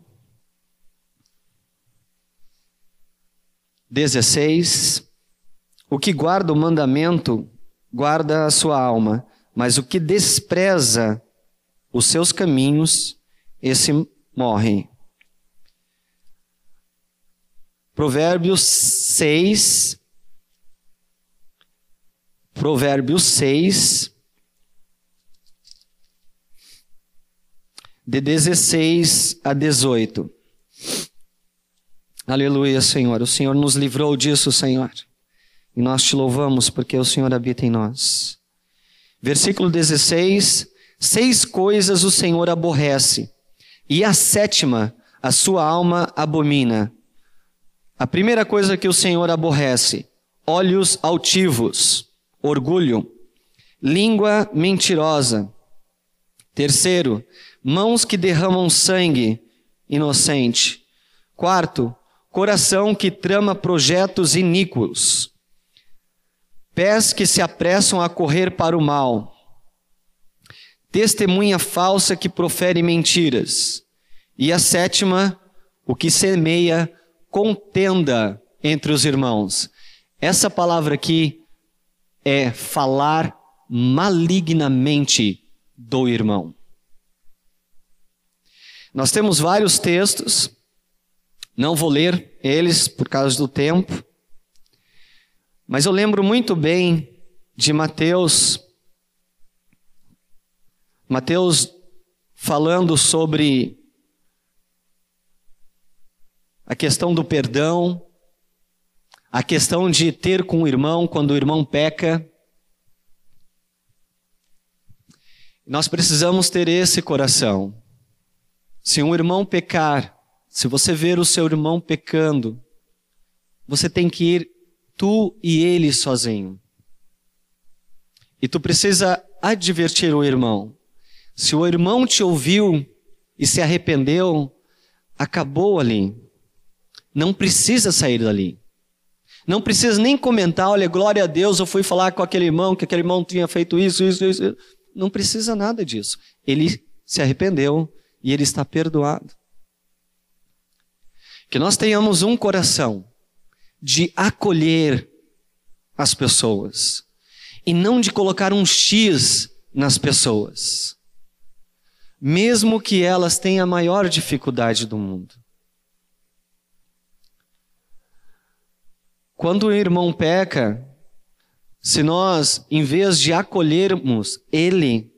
16: O que guarda o mandamento guarda a sua alma, mas o que despreza os seus caminhos, esse morre. Provérbios 6. Provérbios 6. De 16 a 18. Aleluia, Senhor. O Senhor nos livrou disso, Senhor. E nós te louvamos porque o Senhor habita em nós. Versículo 16: Seis coisas o Senhor aborrece, e a sétima a sua alma abomina. A primeira coisa que o Senhor aborrece: olhos altivos, orgulho, língua mentirosa. Terceiro, mãos que derramam sangue inocente. Quarto, coração que trama projetos iníquos, pés que se apressam a correr para o mal, testemunha falsa que profere mentiras, e a sétima, o que semeia contenda entre os irmãos. Essa palavra aqui é falar malignamente do irmão. Nós temos vários textos não vou ler eles por causa do tempo, mas eu lembro muito bem de Mateus, Mateus falando sobre a questão do perdão, a questão de ter com o irmão quando o irmão peca. Nós precisamos ter esse coração. Se um irmão pecar, se você ver o seu irmão pecando, você tem que ir tu e ele sozinho. E tu precisa advertir o irmão. Se o irmão te ouviu e se arrependeu, acabou ali. Não precisa sair dali. Não precisa nem comentar, olha, glória a Deus, eu fui falar com aquele irmão, que aquele irmão tinha feito isso, isso, isso. Não precisa nada disso. Ele se arrependeu e ele está perdoado. Que nós tenhamos um coração de acolher as pessoas e não de colocar um X nas pessoas, mesmo que elas tenham a maior dificuldade do mundo. Quando o irmão peca, se nós, em vez de acolhermos ele,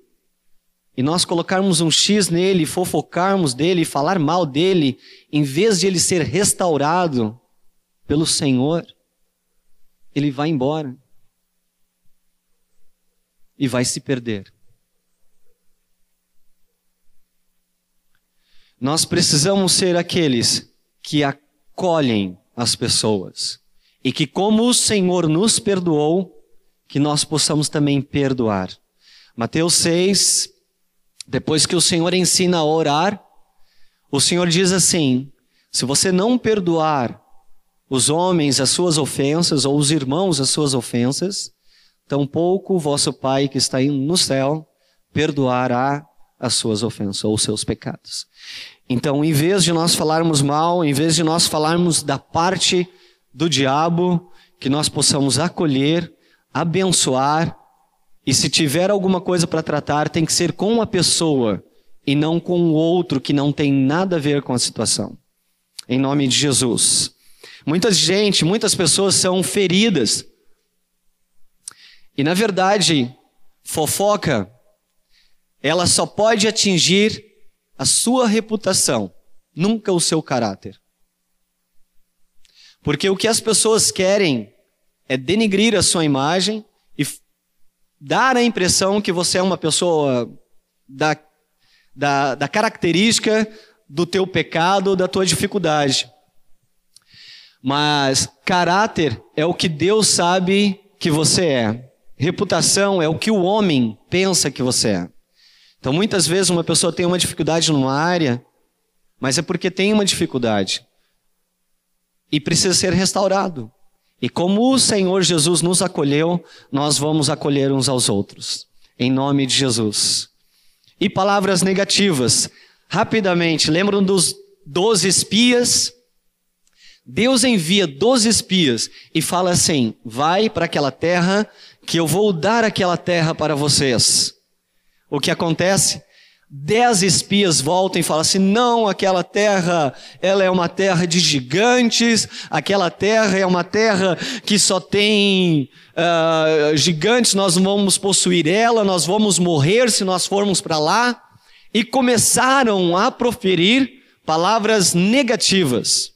e nós colocarmos um X nele, fofocarmos dele, falar mal dele, em vez de ele ser restaurado pelo Senhor, ele vai embora e vai se perder. Nós precisamos ser aqueles que acolhem as pessoas e que, como o Senhor nos perdoou, que nós possamos também perdoar. Mateus 6, depois que o Senhor ensina a orar, o Senhor diz assim: se você não perdoar os homens as suas ofensas, ou os irmãos as suas ofensas, tampouco vosso Pai que está no céu perdoará as suas ofensas ou os seus pecados. Então, em vez de nós falarmos mal, em vez de nós falarmos da parte do diabo, que nós possamos acolher, abençoar e se tiver alguma coisa para tratar, tem que ser com a pessoa e não com o outro que não tem nada a ver com a situação. Em nome de Jesus. Muita gente, muitas pessoas são feridas. E na verdade, fofoca, ela só pode atingir a sua reputação, nunca o seu caráter. Porque o que as pessoas querem é denigrir a sua imagem e dar a impressão que você é uma pessoa da, da, da característica do teu pecado, da tua dificuldade. Mas caráter é o que Deus sabe que você é. Reputação é o que o homem pensa que você é. Então, muitas vezes uma pessoa tem uma dificuldade numa área, mas é porque tem uma dificuldade e precisa ser restaurado. E como o Senhor Jesus nos acolheu, nós vamos acolher uns aos outros. Em nome de Jesus. E palavras negativas. Rapidamente, lembram dos doze espias? Deus envia 12 espias e fala assim: vai para aquela terra, que eu vou dar aquela terra para vocês. O que acontece? Dez espias voltam e falam assim: não, aquela terra, ela é uma terra de gigantes, aquela terra é uma terra que só tem uh, gigantes, nós vamos possuir ela, nós vamos morrer se nós formos para lá. E começaram a proferir palavras negativas,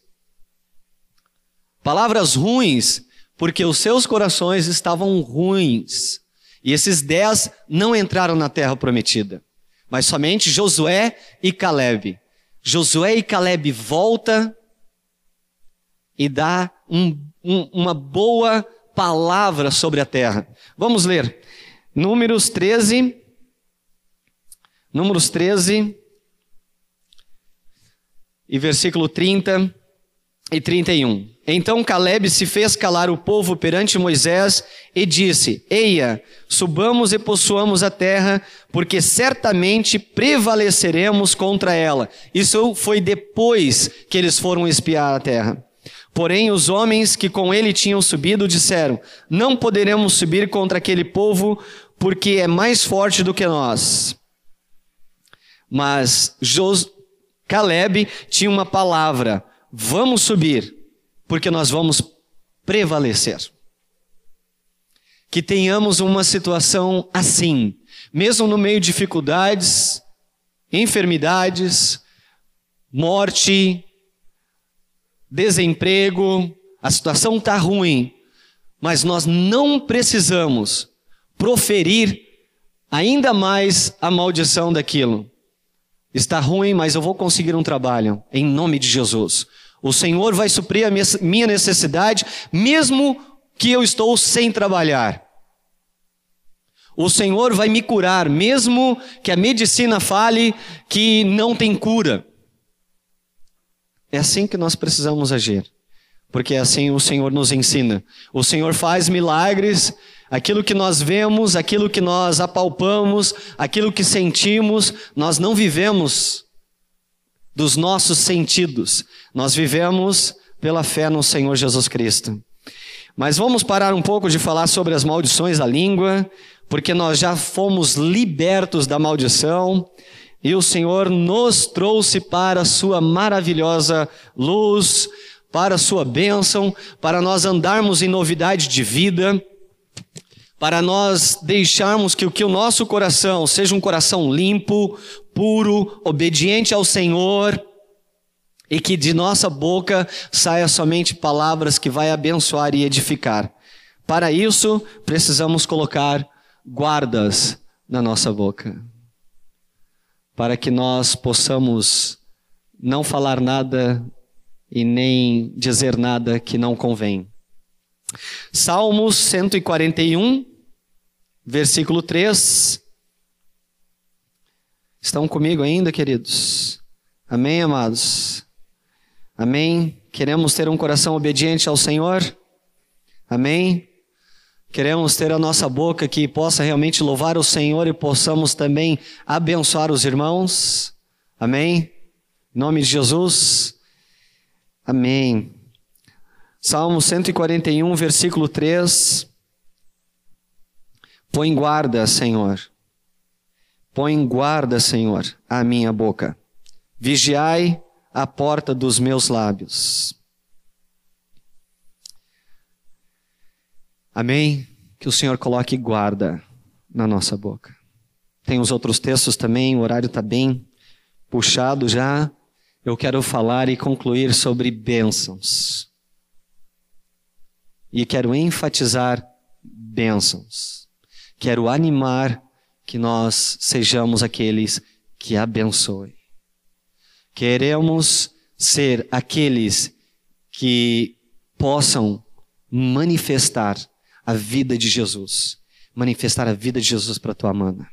palavras ruins, porque os seus corações estavam ruins. E esses dez não entraram na terra prometida mas somente Josué e Caleb. Josué e Caleb volta e dá um, um, uma boa palavra sobre a terra. Vamos ler. Números 13. Números 13 e versículo 30 e 31. Então Caleb se fez calar o povo perante Moisés e disse: Eia, subamos e possuamos a terra, porque certamente prevaleceremos contra ela. Isso foi depois que eles foram espiar a terra. Porém, os homens que com ele tinham subido disseram: Não poderemos subir contra aquele povo, porque é mais forte do que nós. Mas Jos... Caleb tinha uma palavra: Vamos subir, porque nós vamos prevalecer. Que tenhamos uma situação assim, mesmo no meio de dificuldades, enfermidades, morte, desemprego, a situação está ruim, mas nós não precisamos proferir ainda mais a maldição daquilo. Está ruim, mas eu vou conseguir um trabalho, em nome de Jesus. O Senhor vai suprir a minha necessidade, mesmo que eu estou sem trabalhar. O Senhor vai me curar, mesmo que a medicina fale que não tem cura. É assim que nós precisamos agir, porque é assim o Senhor nos ensina. O Senhor faz milagres, aquilo que nós vemos, aquilo que nós apalpamos, aquilo que sentimos, nós não vivemos dos nossos sentidos, nós vivemos pela fé no Senhor Jesus Cristo. Mas vamos parar um pouco de falar sobre as maldições da língua, porque nós já fomos libertos da maldição e o Senhor nos trouxe para a sua maravilhosa luz, para a sua bênção, para nós andarmos em novidade de vida, para nós deixarmos que, que o nosso coração seja um coração limpo, puro, obediente ao Senhor, e que de nossa boca saia somente palavras que vai abençoar e edificar. Para isso, precisamos colocar guardas na nossa boca, para que nós possamos não falar nada e nem dizer nada que não convém. Salmos 141, versículo 3. Estão comigo ainda, queridos? Amém, amados? Amém? Queremos ter um coração obediente ao Senhor? Amém? Queremos ter a nossa boca que possa realmente louvar o Senhor e possamos também abençoar os irmãos? Amém? Em nome de Jesus? Amém. Salmo 141, versículo 3. Põe guarda, Senhor. Põe guarda, Senhor, a minha boca. Vigiai a porta dos meus lábios. Amém? Que o Senhor coloque guarda na nossa boca. Tem os outros textos também, o horário está bem puxado já. Eu quero falar e concluir sobre bênçãos. E quero enfatizar bênçãos. Quero animar que nós sejamos aqueles que abençoem. Queremos ser aqueles que possam manifestar a vida de Jesus, manifestar a vida de Jesus para tua mana.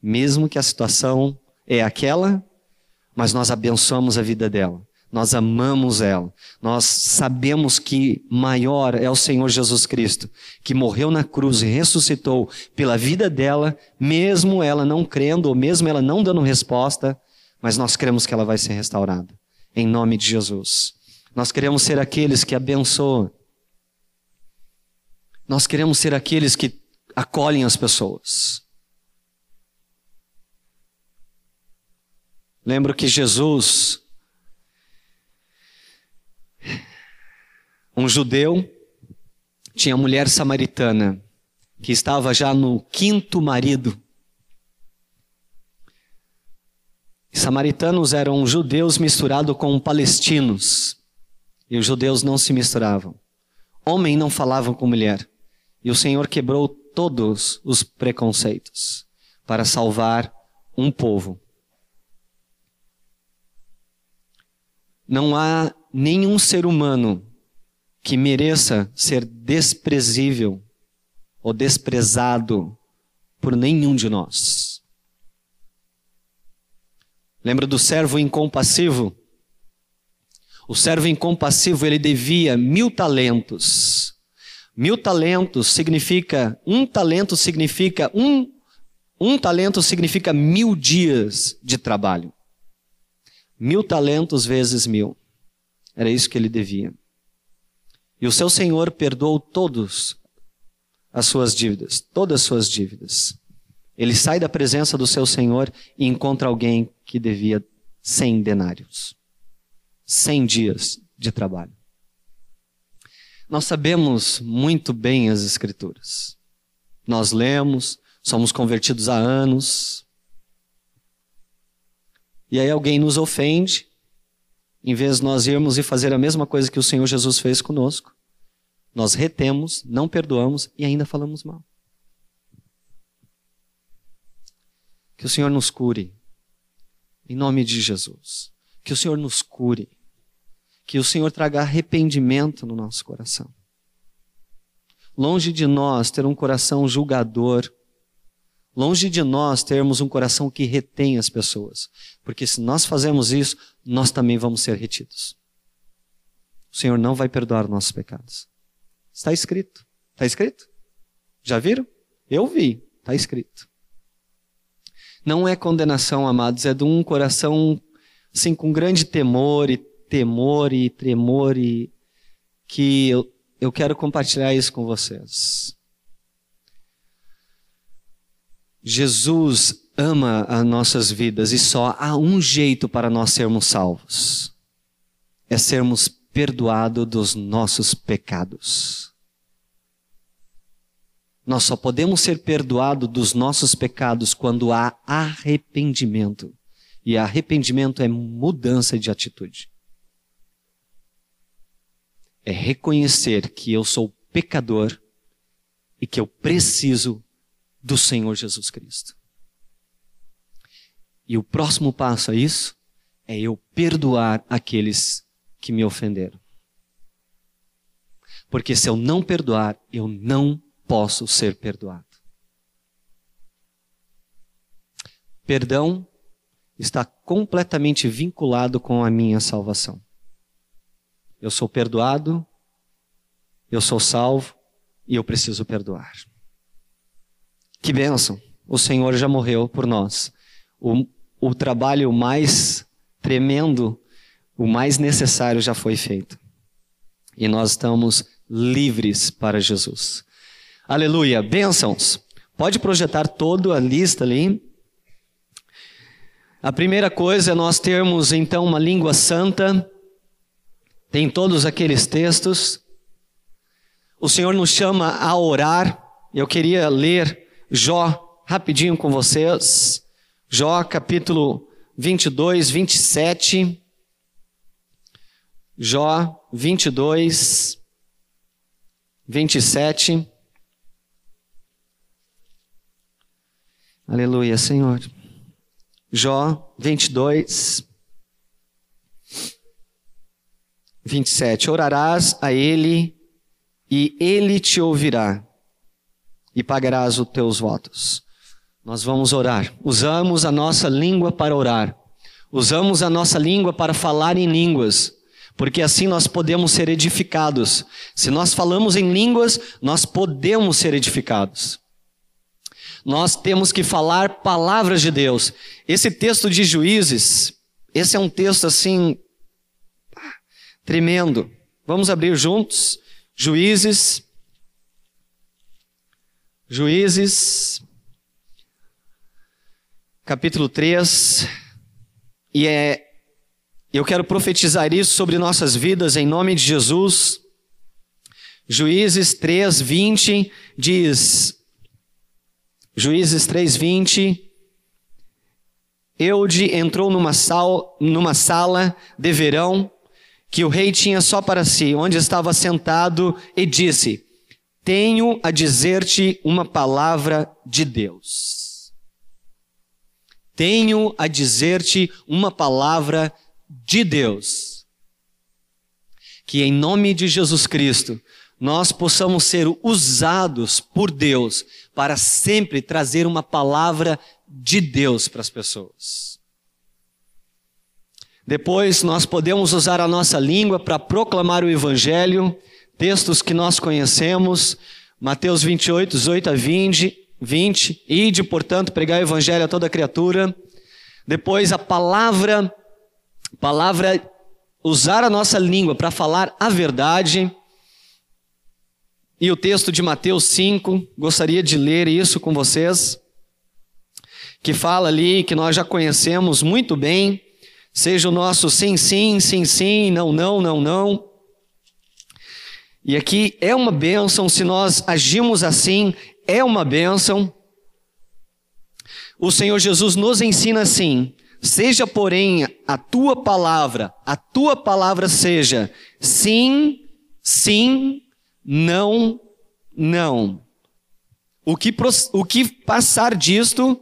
Mesmo que a situação é aquela, mas nós abençoamos a vida dela. Nós amamos ela. Nós sabemos que maior é o Senhor Jesus Cristo, que morreu na cruz e ressuscitou pela vida dela, mesmo ela não crendo, ou mesmo ela não dando resposta, mas nós cremos que ela vai ser restaurada. Em nome de Jesus. Nós queremos ser aqueles que abençoam. Nós queremos ser aqueles que acolhem as pessoas. Lembro que Jesus, um judeu, tinha mulher samaritana que estava já no quinto marido. Samaritanos eram judeus misturados com palestinos. E os judeus não se misturavam. Homem não falava com mulher. E o Senhor quebrou todos os preconceitos para salvar um povo. Não há nenhum ser humano que mereça ser desprezível ou desprezado por nenhum de nós. Lembra do servo incompassivo? O servo incompassivo ele devia mil talentos. Mil talentos significa um talento significa um um talento significa mil dias de trabalho. Mil talentos vezes mil. Era isso que ele devia. E o seu senhor perdoou todos as suas dívidas, todas as suas dívidas. Ele sai da presença do seu senhor e encontra alguém que devia cem denários. cem dias de trabalho. Nós sabemos muito bem as Escrituras. Nós lemos, somos convertidos há anos. E aí alguém nos ofende, em vez de nós irmos e fazer a mesma coisa que o Senhor Jesus fez conosco, nós retemos, não perdoamos e ainda falamos mal. Que o Senhor nos cure, em nome de Jesus. Que o Senhor nos cure. Que o Senhor traga arrependimento no nosso coração. Longe de nós ter um coração julgador, longe de nós termos um coração que retém as pessoas, porque se nós fazemos isso, nós também vamos ser retidos. O Senhor não vai perdoar nossos pecados. Está escrito. Está escrito? Já viram? Eu vi. Está escrito. Não é condenação, amados, é de um coração assim com grande temor e temor e tremor e que eu, eu quero compartilhar isso com vocês. Jesus ama as nossas vidas e só há um jeito para nós sermos salvos: é sermos perdoados dos nossos pecados. Nós só podemos ser perdoados dos nossos pecados quando há arrependimento. E arrependimento é mudança de atitude. É reconhecer que eu sou pecador e que eu preciso do Senhor Jesus Cristo. E o próximo passo a isso é eu perdoar aqueles que me ofenderam. Porque se eu não perdoar, eu não posso ser perdoado. Perdão está completamente vinculado com a minha salvação. Eu sou perdoado, eu sou salvo e eu preciso perdoar. Que bênção! O Senhor já morreu por nós. O, o trabalho mais tremendo, o mais necessário já foi feito. E nós estamos livres para Jesus. Aleluia. Bênçãos. Pode projetar toda a lista ali. A primeira coisa é nós termos então uma língua santa. Tem todos aqueles textos. O Senhor nos chama a orar. Eu queria ler Jó rapidinho com vocês. Jó capítulo 22, 27. Jó 22, 27. Aleluia, Senhor. Jó 22, 27. Orarás a Ele e Ele te ouvirá e pagarás os teus votos. Nós vamos orar. Usamos a nossa língua para orar. Usamos a nossa língua para falar em línguas, porque assim nós podemos ser edificados. Se nós falamos em línguas, nós podemos ser edificados. Nós temos que falar palavras de Deus. Esse texto de Juízes, esse é um texto assim tremendo. Vamos abrir juntos. Juízes. Juízes. Capítulo 3. E é eu quero profetizar isso sobre nossas vidas em nome de Jesus. Juízes 3, 20 diz: Juízes 3, 20. Eude entrou numa, sal, numa sala de verão que o rei tinha só para si, onde estava sentado, e disse: Tenho a dizer-te uma palavra de Deus. Tenho a dizer-te uma palavra de Deus. Que em nome de Jesus Cristo nós possamos ser usados por Deus para sempre trazer uma palavra de Deus para as pessoas. Depois, nós podemos usar a nossa língua para proclamar o Evangelho, textos que nós conhecemos, Mateus 28, 18 a 20, 20, ide, portanto, pregar o Evangelho a toda criatura. Depois, a palavra, palavra, usar a nossa língua para falar a verdade. E o texto de Mateus 5, gostaria de ler isso com vocês, que fala ali, que nós já conhecemos muito bem, seja o nosso sim, sim, sim, sim, não, não, não, não. E aqui é uma bênção, se nós agimos assim, é uma bênção. O Senhor Jesus nos ensina assim: seja, porém, a tua palavra, a tua palavra seja sim, sim, não, não. O que, o que passar disto,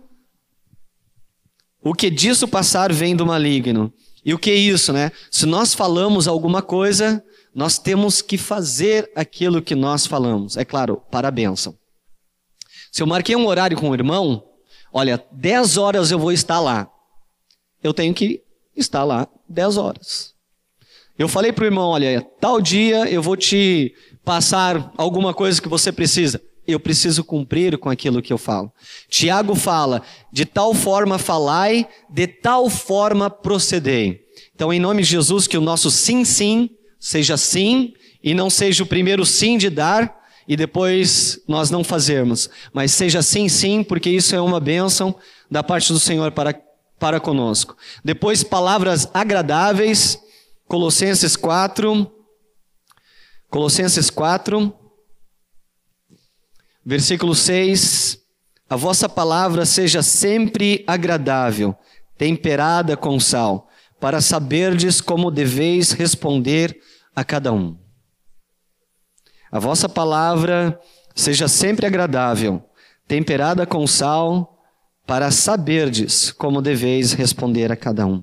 o que disso passar vem do maligno. E o que é isso, né? Se nós falamos alguma coisa, nós temos que fazer aquilo que nós falamos. É claro, para a bênção. Se eu marquei um horário com o irmão, olha, 10 horas eu vou estar lá. Eu tenho que estar lá 10 horas. Eu falei para o irmão, olha, tal dia eu vou te passar alguma coisa que você precisa. Eu preciso cumprir com aquilo que eu falo. Tiago fala: de tal forma falai, de tal forma procedei. Então, em nome de Jesus, que o nosso sim, sim seja sim e não seja o primeiro sim de dar e depois nós não fazermos, mas seja sim, sim, porque isso é uma bênção da parte do Senhor para, para conosco. Depois, palavras agradáveis, Colossenses 4, Colossenses 4, versículo 6: A vossa palavra seja sempre agradável, temperada com sal, para saberdes como deveis responder a cada um. A vossa palavra seja sempre agradável, temperada com sal, para saberdes como deveis responder a cada um.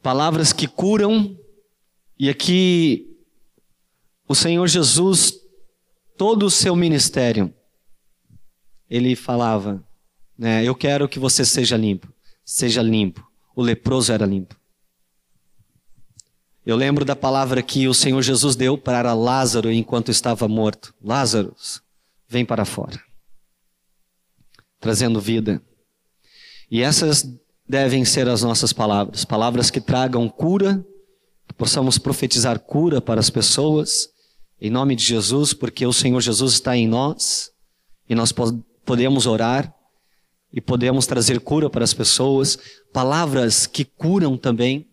Palavras que curam, e aqui o Senhor Jesus, todo o seu ministério, ele falava, né, eu quero que você seja limpo, seja limpo. O leproso era limpo. Eu lembro da palavra que o Senhor Jesus deu para Lázaro enquanto estava morto. Lázaro, vem para fora. Trazendo vida. E essas devem ser as nossas palavras. Palavras que tragam cura, que possamos profetizar cura para as pessoas, em nome de Jesus, porque o Senhor Jesus está em nós e nós podemos orar e podemos trazer cura para as pessoas, palavras que curam também,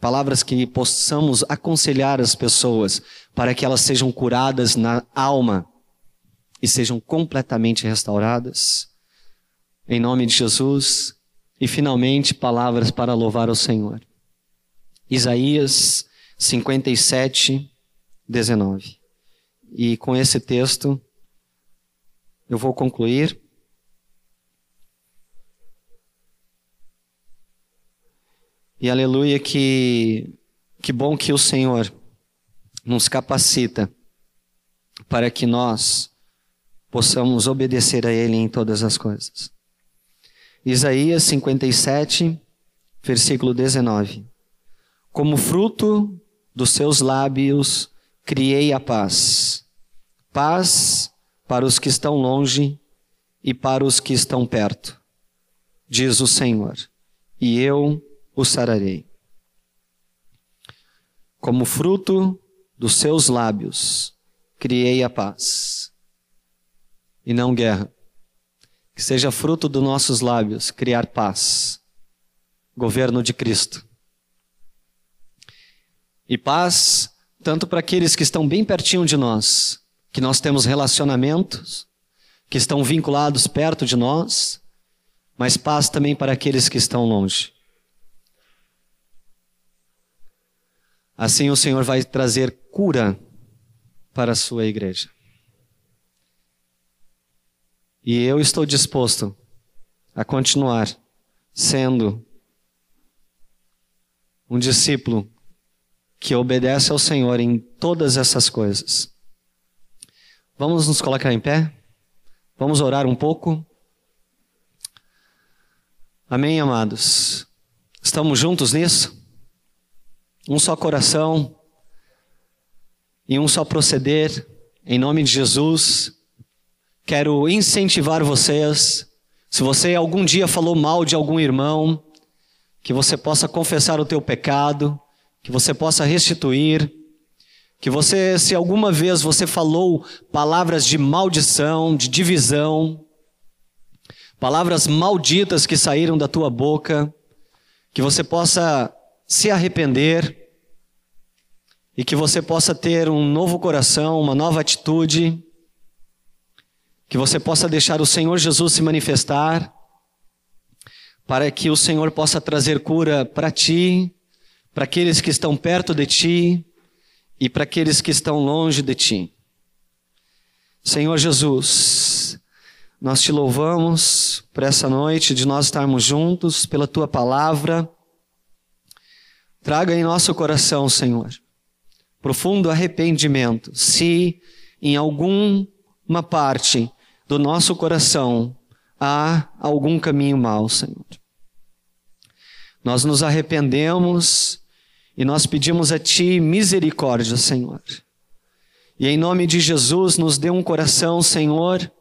palavras que possamos aconselhar as pessoas para que elas sejam curadas na alma e sejam completamente restauradas. Em nome de Jesus. E finalmente, palavras para louvar o Senhor. Isaías 57, 19. E com esse texto eu vou concluir. E aleluia que que bom que o Senhor nos capacita para que nós possamos obedecer a ele em todas as coisas. Isaías 57, versículo 19. Como fruto dos seus lábios criei a paz. Paz para os que estão longe e para os que estão perto, diz o Senhor, e eu o sararei. como fruto dos seus lábios, criei a paz e não guerra. Que seja fruto dos nossos lábios criar paz, governo de Cristo. E paz, tanto para aqueles que estão bem pertinho de nós, que nós temos relacionamentos, que estão vinculados perto de nós, mas paz também para aqueles que estão longe. Assim o Senhor vai trazer cura para a sua igreja. E eu estou disposto a continuar sendo um discípulo que obedece ao Senhor em todas essas coisas. Vamos nos colocar em pé? Vamos orar um pouco? Amém, amados? Estamos juntos nisso? Um só coração e um só proceder, em nome de Jesus. Quero incentivar vocês, se você algum dia falou mal de algum irmão, que você possa confessar o teu pecado, que você possa restituir, que você, se alguma vez você falou palavras de maldição, de divisão, palavras malditas que saíram da tua boca, que você possa se arrepender e que você possa ter um novo coração, uma nova atitude, que você possa deixar o Senhor Jesus se manifestar, para que o Senhor possa trazer cura para ti, para aqueles que estão perto de ti e para aqueles que estão longe de ti. Senhor Jesus, nós te louvamos por essa noite de nós estarmos juntos pela tua palavra. Traga em nosso coração, Senhor, profundo arrependimento, se em alguma parte do nosso coração há algum caminho mau, Senhor. Nós nos arrependemos e nós pedimos a Ti misericórdia, Senhor. E em nome de Jesus, nos dê um coração, Senhor,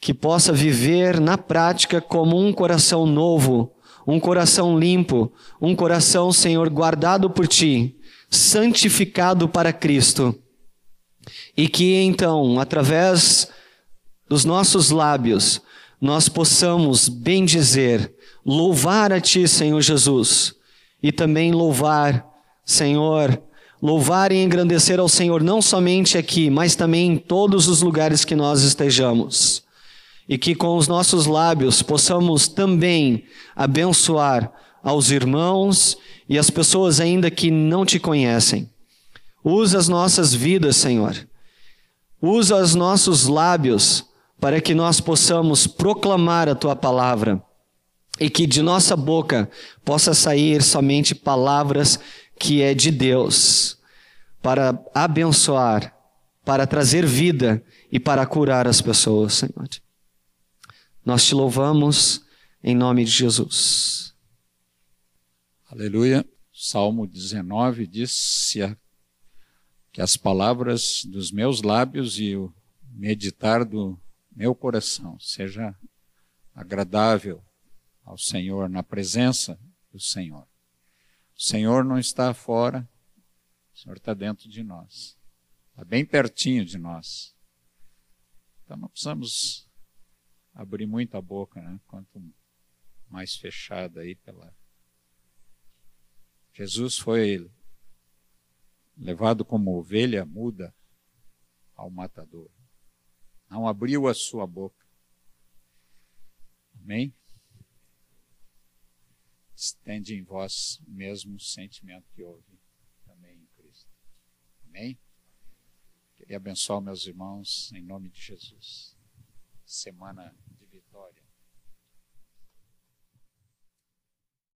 que possa viver na prática como um coração novo, um coração limpo, um coração, Senhor, guardado por Ti, santificado para Cristo. E que então, através dos nossos lábios, nós possamos bem dizer, louvar a Ti, Senhor Jesus, e também louvar, Senhor, louvar e engrandecer ao Senhor não somente aqui, mas também em todos os lugares que nós estejamos e que com os nossos lábios possamos também abençoar aos irmãos e as pessoas ainda que não te conhecem. Usa as nossas vidas, Senhor. Usa os nossos lábios para que nós possamos proclamar a tua palavra e que de nossa boca possa sair somente palavras que é de Deus para abençoar, para trazer vida e para curar as pessoas, Senhor. Nós te louvamos em nome de Jesus. Aleluia. Salmo 19 diz que as palavras dos meus lábios e o meditar do meu coração seja agradável ao Senhor, na presença do Senhor. O Senhor não está fora, o Senhor está dentro de nós, está bem pertinho de nós. Então não precisamos abrir muito a boca, né? Quanto mais fechada aí pela. Jesus foi levado como ovelha muda ao matador. Não abriu a sua boca. Amém? Estende em vós o mesmo sentimento que houve também em Cristo. Amém? Queria abençoar meus irmãos em nome de Jesus. Semana.